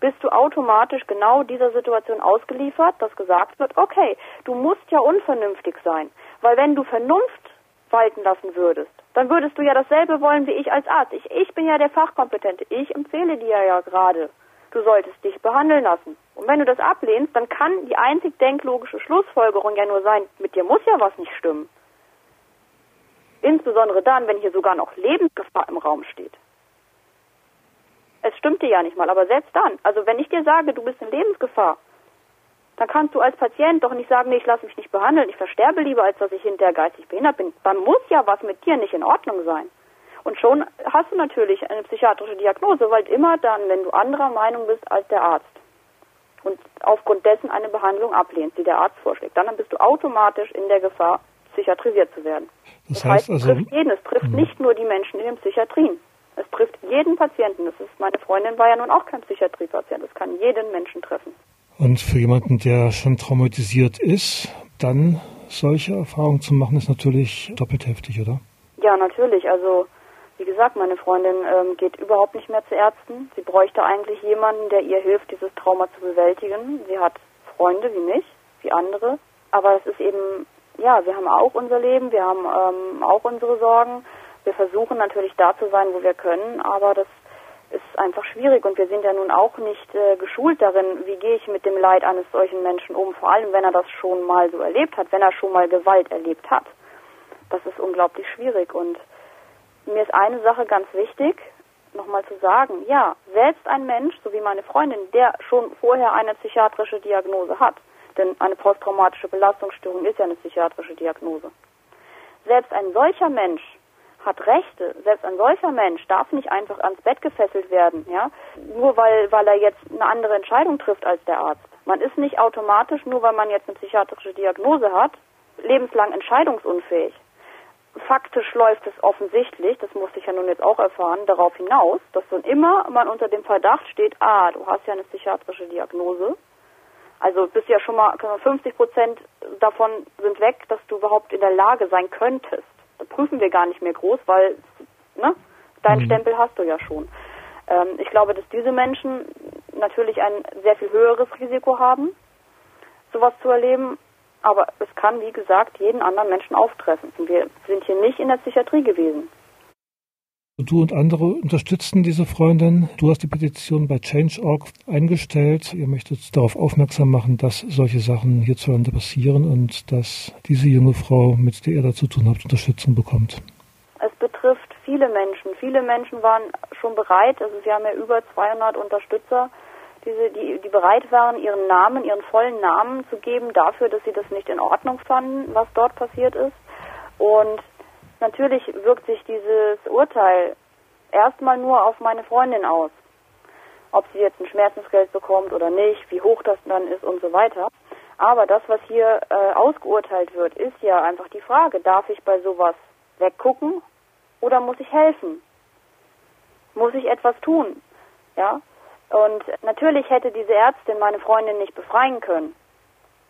bist du automatisch genau dieser Situation ausgeliefert, dass gesagt wird, okay, du musst ja unvernünftig sein, weil wenn du Vernunft walten lassen würdest, dann würdest du ja dasselbe wollen wie ich als Arzt. Ich, ich bin ja der Fachkompetente. Ich empfehle dir ja gerade, du solltest dich behandeln lassen. Und wenn du das ablehnst, dann kann die einzig denklogische Schlussfolgerung ja nur sein, mit dir muss ja was nicht stimmen. Insbesondere dann, wenn hier sogar noch Lebensgefahr im Raum steht. Es stimmte ja nicht mal, aber selbst dann, also wenn ich dir sage, du bist in Lebensgefahr, dann kannst du als Patient doch nicht sagen, nee, ich lasse mich nicht behandeln, ich versterbe lieber, als dass ich hinterher geistig behindert bin. Dann muss ja was mit dir nicht in Ordnung sein. Und schon hast du natürlich eine psychiatrische Diagnose, weil immer dann, wenn du anderer Meinung bist als der Arzt und aufgrund dessen eine Behandlung ablehnst, die der Arzt vorschlägt, dann bist du automatisch in der Gefahr, psychiatrisiert zu werden. Das, das heißt, heißt, es also, trifft jeden, es trifft mh. nicht nur die Menschen in den Psychiatrien. Es trifft jeden Patienten. Das ist, meine Freundin war ja nun auch kein Psychiatriepatient. Es kann jeden Menschen treffen. Und für jemanden, der schon traumatisiert ist, dann solche Erfahrungen zu machen, ist natürlich doppelt heftig, oder? Ja, natürlich. Also, gesagt, meine Freundin ähm, geht überhaupt nicht mehr zu Ärzten. Sie bräuchte eigentlich jemanden, der ihr hilft, dieses Trauma zu bewältigen. Sie hat Freunde wie mich, wie andere. Aber es ist eben, ja, wir haben auch unser Leben, wir haben ähm, auch unsere Sorgen. Wir versuchen natürlich da zu sein, wo wir können, aber das ist einfach schwierig und wir sind ja nun auch nicht äh, geschult darin, wie gehe ich mit dem Leid eines solchen Menschen um, vor allem wenn er das schon mal so erlebt hat, wenn er schon mal Gewalt erlebt hat. Das ist unglaublich schwierig und mir ist eine Sache ganz wichtig, nochmal zu sagen, ja, selbst ein Mensch, so wie meine Freundin, der schon vorher eine psychiatrische Diagnose hat, denn eine posttraumatische Belastungsstörung ist ja eine psychiatrische Diagnose. Selbst ein solcher Mensch hat Rechte. Selbst ein solcher Mensch darf nicht einfach ans Bett gefesselt werden, ja, nur weil, weil er jetzt eine andere Entscheidung trifft als der Arzt. Man ist nicht automatisch, nur weil man jetzt eine psychiatrische Diagnose hat, lebenslang entscheidungsunfähig. Faktisch läuft es offensichtlich, das musste ich ja nun jetzt auch erfahren, darauf hinaus, dass dann immer man unter dem Verdacht steht, ah, du hast ja eine psychiatrische Diagnose. Also bist ja schon mal 50 Prozent davon sind weg, dass du überhaupt in der Lage sein könntest prüfen wir gar nicht mehr groß, weil ne, deinen mhm. Stempel hast du ja schon. Ähm, ich glaube, dass diese Menschen natürlich ein sehr viel höheres Risiko haben, sowas zu erleben. Aber es kann, wie gesagt, jeden anderen Menschen auftreffen. Wir sind hier nicht in der Psychiatrie gewesen. Du und andere unterstützen diese Freundin. Du hast die Petition bei Change.org eingestellt. Ihr möchtet darauf aufmerksam machen, dass solche Sachen hierzulande passieren und dass diese junge Frau, mit der ihr da zu tun habt, Unterstützung bekommt. Es betrifft viele Menschen. Viele Menschen waren schon bereit, also wir haben ja über 200 Unterstützer, diese, die, die bereit waren, ihren Namen, ihren vollen Namen zu geben dafür, dass sie das nicht in Ordnung fanden, was dort passiert ist. Und Natürlich wirkt sich dieses Urteil erstmal nur auf meine Freundin aus. Ob sie jetzt ein Schmerzensgeld bekommt oder nicht, wie hoch das dann ist und so weiter. Aber das, was hier äh, ausgeurteilt wird, ist ja einfach die Frage, darf ich bei sowas weggucken oder muss ich helfen? Muss ich etwas tun? Ja? Und natürlich hätte diese Ärztin meine Freundin nicht befreien können.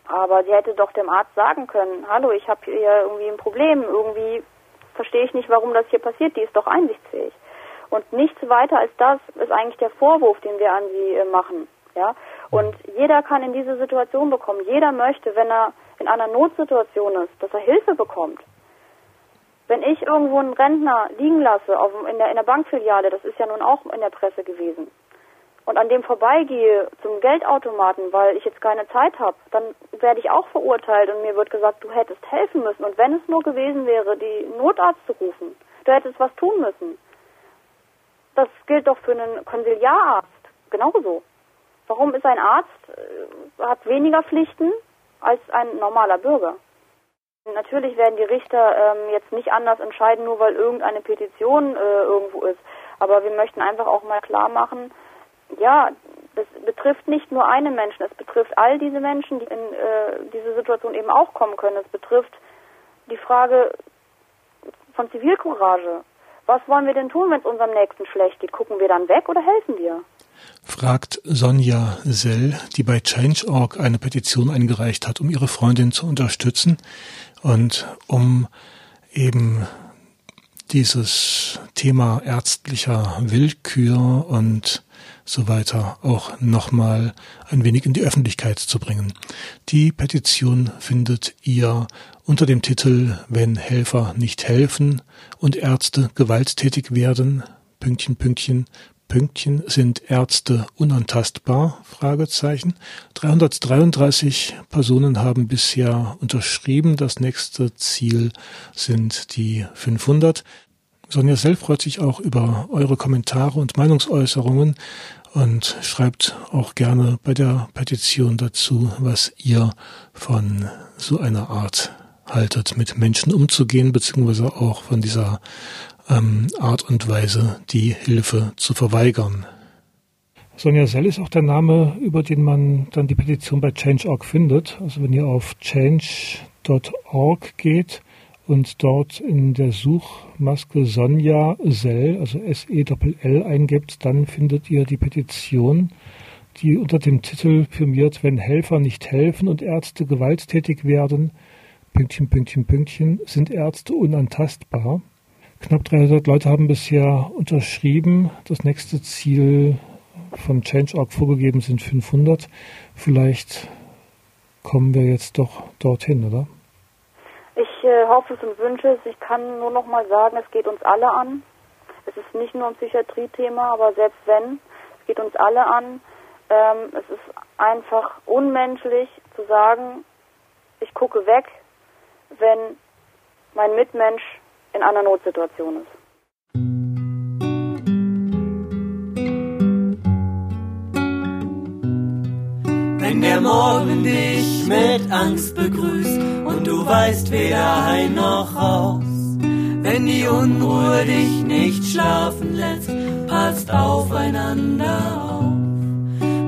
Aber sie hätte doch dem Arzt sagen können, hallo, ich habe hier irgendwie ein Problem, irgendwie verstehe ich nicht, warum das hier passiert. Die ist doch einsichtsfähig. Und nichts weiter als das ist eigentlich der Vorwurf, den wir an sie äh, machen. Ja? Und jeder kann in diese Situation bekommen. Jeder möchte, wenn er in einer Notsituation ist, dass er Hilfe bekommt. Wenn ich irgendwo einen Rentner liegen lasse auf, in, der, in der Bankfiliale, das ist ja nun auch in der Presse gewesen, und an dem vorbeigehe zum Geldautomaten, weil ich jetzt keine Zeit habe, dann werde ich auch verurteilt und mir wird gesagt, du hättest helfen müssen. Und wenn es nur gewesen wäre, die Notarzt zu rufen, du hättest was tun müssen. Das gilt doch für einen Konsiliararzt genauso. Warum ist ein Arzt, äh, hat weniger Pflichten als ein normaler Bürger? Natürlich werden die Richter ähm, jetzt nicht anders entscheiden, nur weil irgendeine Petition äh, irgendwo ist. Aber wir möchten einfach auch mal klar machen, ja, das betrifft nicht nur einen Menschen, es betrifft all diese Menschen, die in äh, diese Situation eben auch kommen können. Es betrifft die Frage, von Zivilcourage. Was wollen wir denn tun, wenn es unserem Nächsten schlecht geht? Gucken wir dann weg oder helfen wir? Fragt Sonja Sell, die bei Change.org eine Petition eingereicht hat, um ihre Freundin zu unterstützen und um eben dieses Thema ärztlicher Willkür und so weiter auch nochmal ein wenig in die Öffentlichkeit zu bringen. Die Petition findet ihr unter dem Titel Wenn Helfer nicht helfen und Ärzte gewalttätig werden, Pünktchen, Pünktchen, Pünktchen sind Ärzte unantastbar? Fragezeichen. 333 Personen haben bisher unterschrieben. Das nächste Ziel sind die 500. Sonja Sell freut sich auch über eure Kommentare und Meinungsäußerungen und schreibt auch gerne bei der Petition dazu, was ihr von so einer Art haltet, mit Menschen umzugehen, beziehungsweise auch von dieser ähm, Art und Weise, die Hilfe zu verweigern. Sonja Sell ist auch der Name, über den man dann die Petition bei Change.org findet. Also wenn ihr auf change.org geht, und dort in der Suchmaske Sonja Sell, also S-E-L-L eingibt, dann findet ihr die Petition, die unter dem Titel firmiert, wenn Helfer nicht helfen und Ärzte gewalttätig werden, Pünktchen, Pünktchen, Pünktchen, sind Ärzte unantastbar. Knapp 300 Leute haben bisher unterschrieben. Das nächste Ziel von Change.org vorgegeben sind 500. Vielleicht kommen wir jetzt doch dorthin, oder? Ich äh, hoffe es und wünsche es. Ich kann nur noch mal sagen, es geht uns alle an. Es ist nicht nur ein Psychiatrie-Thema, aber selbst wenn, es geht uns alle an. Ähm, es ist einfach unmenschlich zu sagen, ich gucke weg, wenn mein Mitmensch in einer Notsituation ist. Wenn der Morgen dich mit Angst begrüßt und du weißt weder ein noch raus. Wenn die Unruhe dich nicht schlafen lässt, passt aufeinander auf.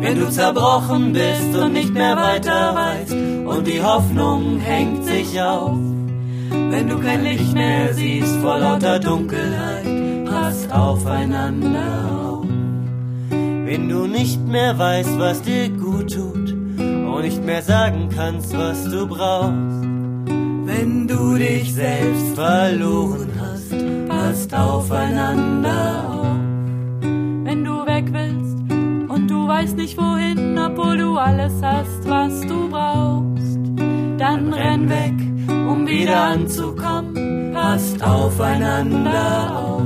Wenn du zerbrochen bist und nicht mehr weiter weißt und die Hoffnung hängt sich auf. Wenn du kein Licht mehr siehst vor lauter Dunkelheit, passt aufeinander auf. Wenn du nicht mehr weißt, was dir gut tut, und nicht mehr sagen kannst, was du brauchst. Wenn du dich selbst verloren hast, passt aufeinander auf. Wenn du weg willst und du weißt nicht wohin, obwohl du alles hast, was du brauchst, dann renn weg, um wieder anzukommen, passt aufeinander auf.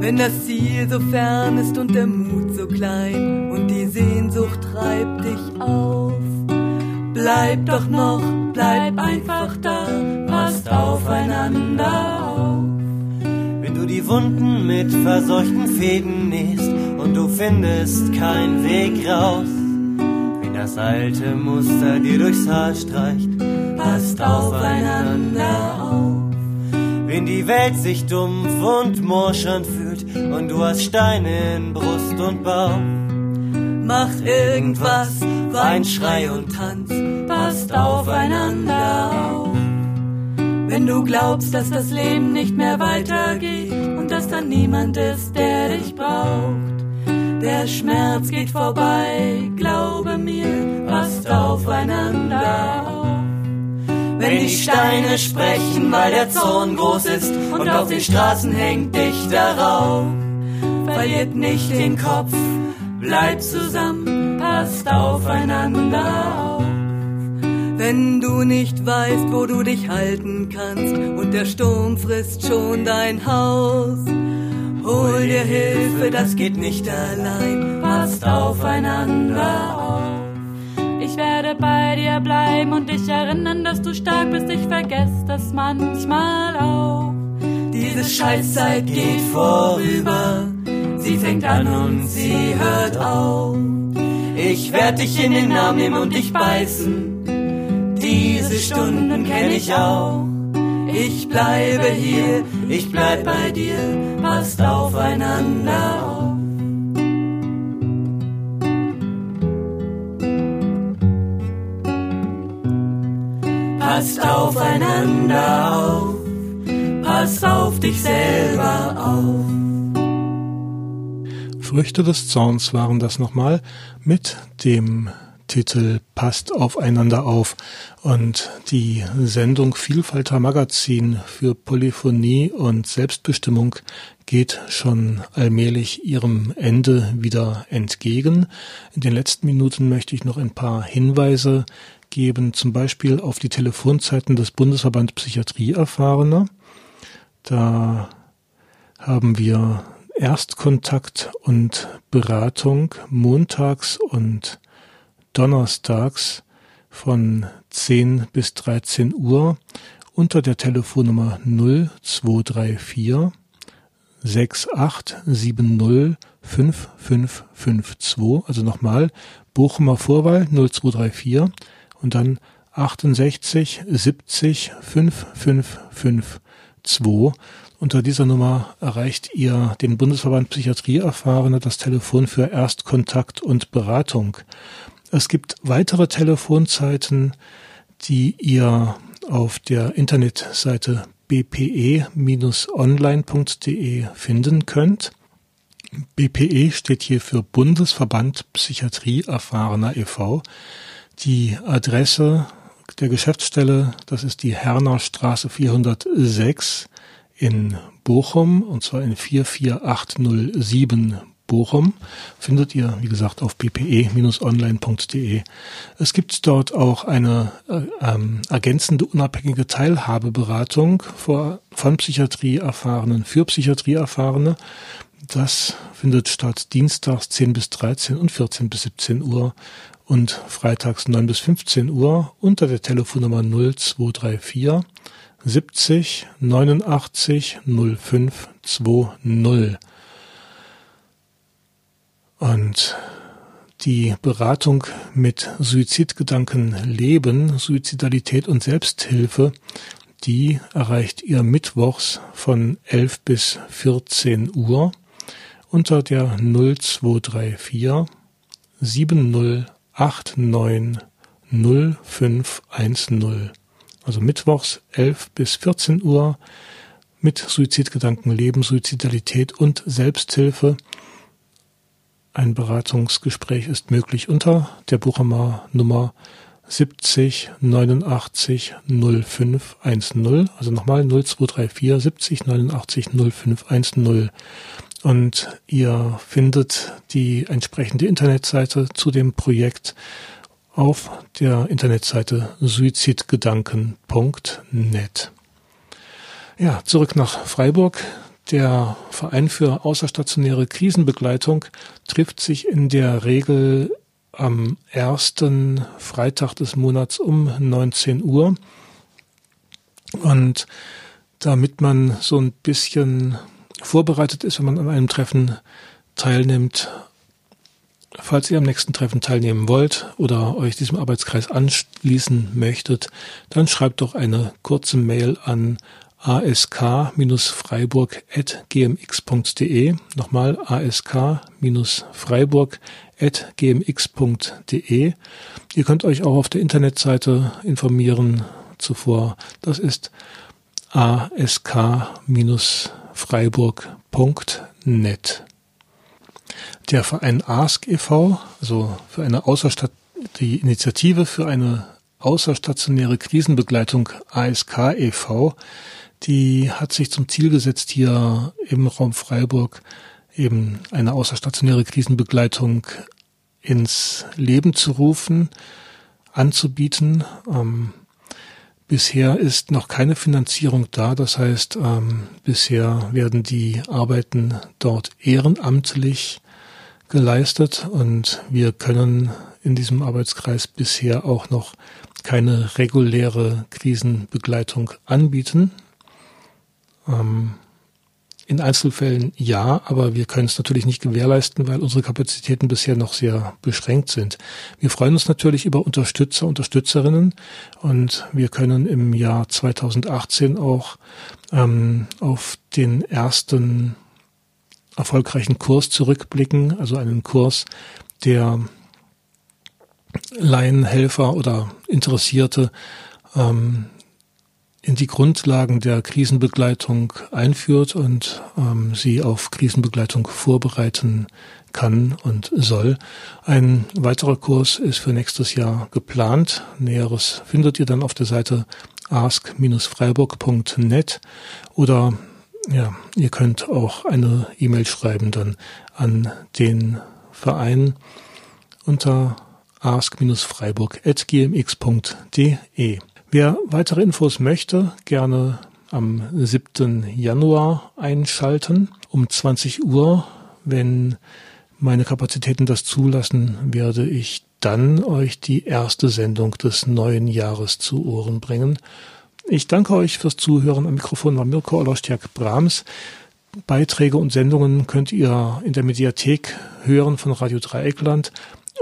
Wenn das Ziel so fern ist und der Mut so klein und die Sehnsucht treibt dich auf, bleib doch noch, bleib einfach da, passt aufeinander auf. Wenn du die Wunden mit verseuchten Fäden nähst und du findest keinen Weg raus, wenn das alte Muster dir durchs Haar streicht, passt aufeinander auf. Wenn die Welt sich dumpf und morschend fühlt und du hast Steine in Brust und Bauch, mach irgendwas, wein, schrei und tanz, passt aufeinander auf. Wenn du glaubst, dass das Leben nicht mehr weitergeht und dass dann niemand ist, der dich braucht, der Schmerz geht vorbei, glaube mir, passt aufeinander auf. Wenn die Steine sprechen, weil der Zorn groß ist und auf den Straßen hängt dich darauf, verliert nicht den Kopf, bleibt zusammen, passt aufeinander auf. Wenn du nicht weißt, wo du dich halten kannst und der Sturm frisst schon dein Haus, hol dir Hilfe, das geht nicht allein, passt aufeinander auf. Ich werde bei dir bleiben und dich erinnern, dass du stark bist. Ich vergesse das manchmal auch. Diese Scheißzeit geht vorüber. Sie fängt an und sie hört auf. Ich werde dich in den Arm nehmen und dich beißen. Diese Stunden kenne ich auch. Ich bleibe hier, ich bleib bei dir, passt aufeinander auf. Passt aufeinander auf, pass auf dich selber auf. Früchte des Zorns waren das nochmal mit dem Titel Passt aufeinander auf und die Sendung Vielfalter Magazin für Polyphonie und Selbstbestimmung geht schon allmählich ihrem Ende wieder entgegen. In den letzten Minuten möchte ich noch ein paar Hinweise geben, zum Beispiel auf die Telefonzeiten des Bundesverband Psychiatrie Erfahrener. Da haben wir Erstkontakt und Beratung montags und donnerstags von 10 bis 13 Uhr unter der Telefonnummer 0234 6870 5552, also nochmal Bochumer Vorwahl 0234 und dann 68 70 5552. Unter dieser Nummer erreicht ihr den Bundesverband Psychiatrie Erfahrene das Telefon für Erstkontakt und Beratung. Es gibt weitere Telefonzeiten, die ihr auf der Internetseite bpe-online.de finden könnt. BPE steht hier für Bundesverband Psychiatrie Erfahrener e.V. Die Adresse der Geschäftsstelle, das ist die Herner Straße 406 in Bochum, und zwar in 44807 Bochum findet ihr, wie gesagt, auf bpe-online.de. Es gibt dort auch eine äh, ähm, ergänzende unabhängige Teilhabeberatung vor, von Psychiatrieerfahrenen für Psychiatrieerfahrene. Das findet statt dienstags 10 bis 13 und 14 bis 17 Uhr und freitags 9 bis 15 Uhr unter der Telefonnummer 0234 70 89 05 20. Und die Beratung mit Suizidgedanken leben, Suizidalität und Selbsthilfe, die erreicht ihr mittwochs von 11 bis 14 Uhr unter der 0234 7089 0510. Also mittwochs 11 bis 14 Uhr mit Suizidgedanken leben, Suizidalität und Selbsthilfe ein Beratungsgespräch ist möglich unter der Buchemer Nummer 70 89 05 10. Also nochmal 0234 70 89 05 10. Und ihr findet die entsprechende Internetseite zu dem Projekt auf der Internetseite suizidgedanken.net. Ja, zurück nach Freiburg. Der Verein für außerstationäre Krisenbegleitung trifft sich in der Regel am ersten Freitag des Monats um 19 Uhr. Und damit man so ein bisschen vorbereitet ist, wenn man an einem Treffen teilnimmt, falls ihr am nächsten Treffen teilnehmen wollt oder euch diesem Arbeitskreis anschließen möchtet, dann schreibt doch eine kurze Mail an ask-freiburg.gmx.de. Nochmal ask-freiburg.gmx.de. Ihr könnt euch auch auf der Internetseite informieren zuvor. Das ist ask-freiburg.net. Der Verein ASK e.V., also für eine Außerstadt, die Initiative für eine außerstationäre Krisenbegleitung ASK e.V., die hat sich zum Ziel gesetzt, hier im Raum Freiburg eben eine außerstationäre Krisenbegleitung ins Leben zu rufen, anzubieten. Ähm, bisher ist noch keine Finanzierung da, das heißt, ähm, bisher werden die Arbeiten dort ehrenamtlich geleistet und wir können in diesem Arbeitskreis bisher auch noch keine reguläre Krisenbegleitung anbieten. Ähm, in Einzelfällen ja, aber wir können es natürlich nicht gewährleisten, weil unsere Kapazitäten bisher noch sehr beschränkt sind. Wir freuen uns natürlich über Unterstützer, Unterstützerinnen und wir können im Jahr 2018 auch ähm, auf den ersten erfolgreichen Kurs zurückblicken, also einen Kurs, der Laienhelfer oder Interessierte ähm, in die Grundlagen der Krisenbegleitung einführt und ähm, sie auf Krisenbegleitung vorbereiten kann und soll. Ein weiterer Kurs ist für nächstes Jahr geplant. Näheres findet ihr dann auf der Seite ask-freiburg.net oder ja, ihr könnt auch eine E-Mail schreiben dann an den Verein unter ask-freiburg.gmx.de. Wer weitere Infos möchte, gerne am 7. Januar einschalten um 20 Uhr. Wenn meine Kapazitäten das zulassen, werde ich dann euch die erste Sendung des neuen Jahres zu Ohren bringen. Ich danke euch fürs Zuhören. Am Mikrofon war Mirko Olostiak Brahms. Beiträge und Sendungen könnt ihr in der Mediathek hören von Radio Dreieckland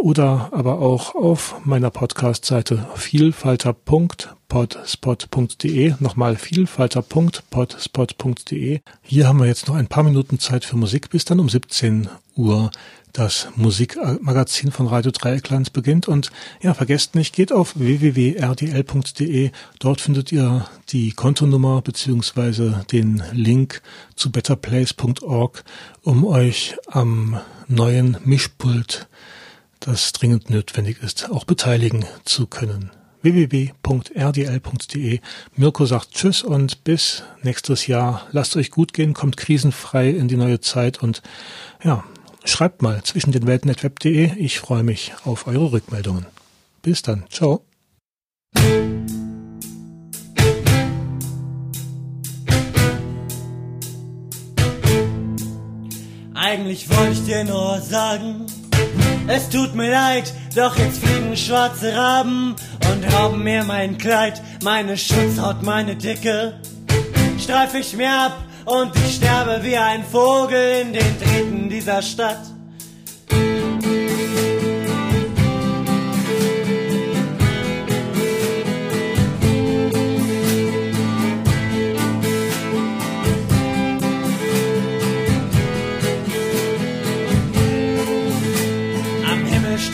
oder aber auch auf meiner Podcast-Seite vielfalter.podspot.de. Nochmal vielfalter.podspot.de. Hier haben wir jetzt noch ein paar Minuten Zeit für Musik, bis dann um 17 Uhr das Musikmagazin von Radio Dreieckland beginnt. Und ja, vergesst nicht, geht auf www.rdl.de. Dort findet ihr die Kontonummer beziehungsweise den Link zu betterplace.org, um euch am neuen Mischpult das dringend notwendig ist, auch beteiligen zu können. www.rdl.de. Mirko sagt Tschüss und bis nächstes Jahr. Lasst euch gut gehen, kommt krisenfrei in die neue Zeit und ja, schreibt mal zwischen den Welten.web.de. Ich freue mich auf eure Rückmeldungen. Bis dann. Ciao. Eigentlich wollte ich dir nur sagen, es tut mir leid, doch jetzt fliegen schwarze Raben und rauben mir mein Kleid, meine Schutzhaut, meine Dicke. Streif ich mir ab und ich sterbe wie ein Vogel in den Drähten dieser Stadt.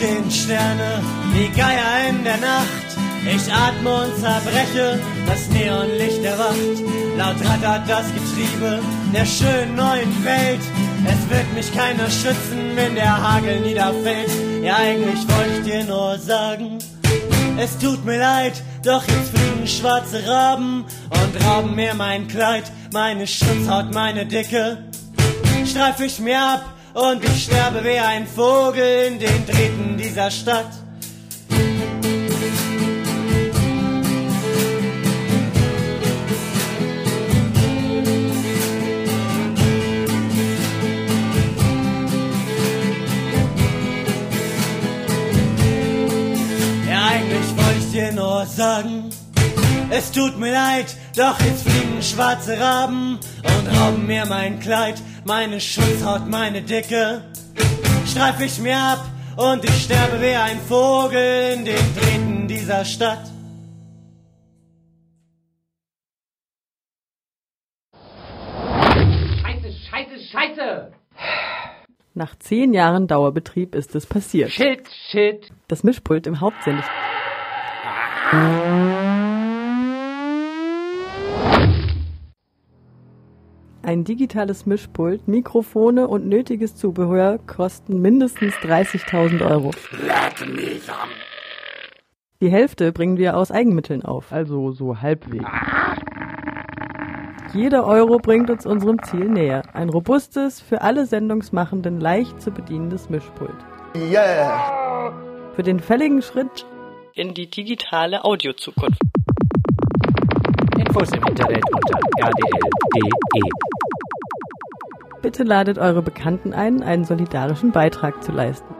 Stehen Sterne wie Geier in der Nacht. Ich atme und zerbreche, das Neonlicht erwacht. Laut rattert das Getriebe der schönen neuen Welt. Es wird mich keiner schützen, wenn der Hagel niederfällt. Ja, eigentlich wollte ich dir nur sagen, es tut mir leid, doch jetzt fliegen schwarze Raben und rauben mir mein Kleid, meine Schutzhaut, meine Dicke. Streif ich mir ab, und ich sterbe wie ein Vogel in den Drähten dieser Stadt. Ja, eigentlich wollte ich dir nur sagen, es tut mir leid, doch jetzt fliegen schwarze Raben und rauben mir mein Kleid meine Schutzhaut, meine Dicke, streif ich mir ab und ich sterbe wie ein Vogel in den Drähten dieser Stadt. Scheiße, scheiße, scheiße! Nach zehn Jahren Dauerbetrieb ist es passiert. Shit, shit. Das Mischpult im Hauptsende. Ein digitales Mischpult, Mikrofone und nötiges Zubehör kosten mindestens 30.000 Euro. Die Hälfte bringen wir aus Eigenmitteln auf, also so halbwegs. Jeder Euro bringt uns unserem Ziel näher. Ein robustes, für alle Sendungsmachenden leicht zu bedienendes Mischpult. Yeah. Für den fälligen Schritt in die digitale Audiozukunft. Infos im Internet unter rdl.de. Bitte ladet eure Bekannten ein, einen solidarischen Beitrag zu leisten.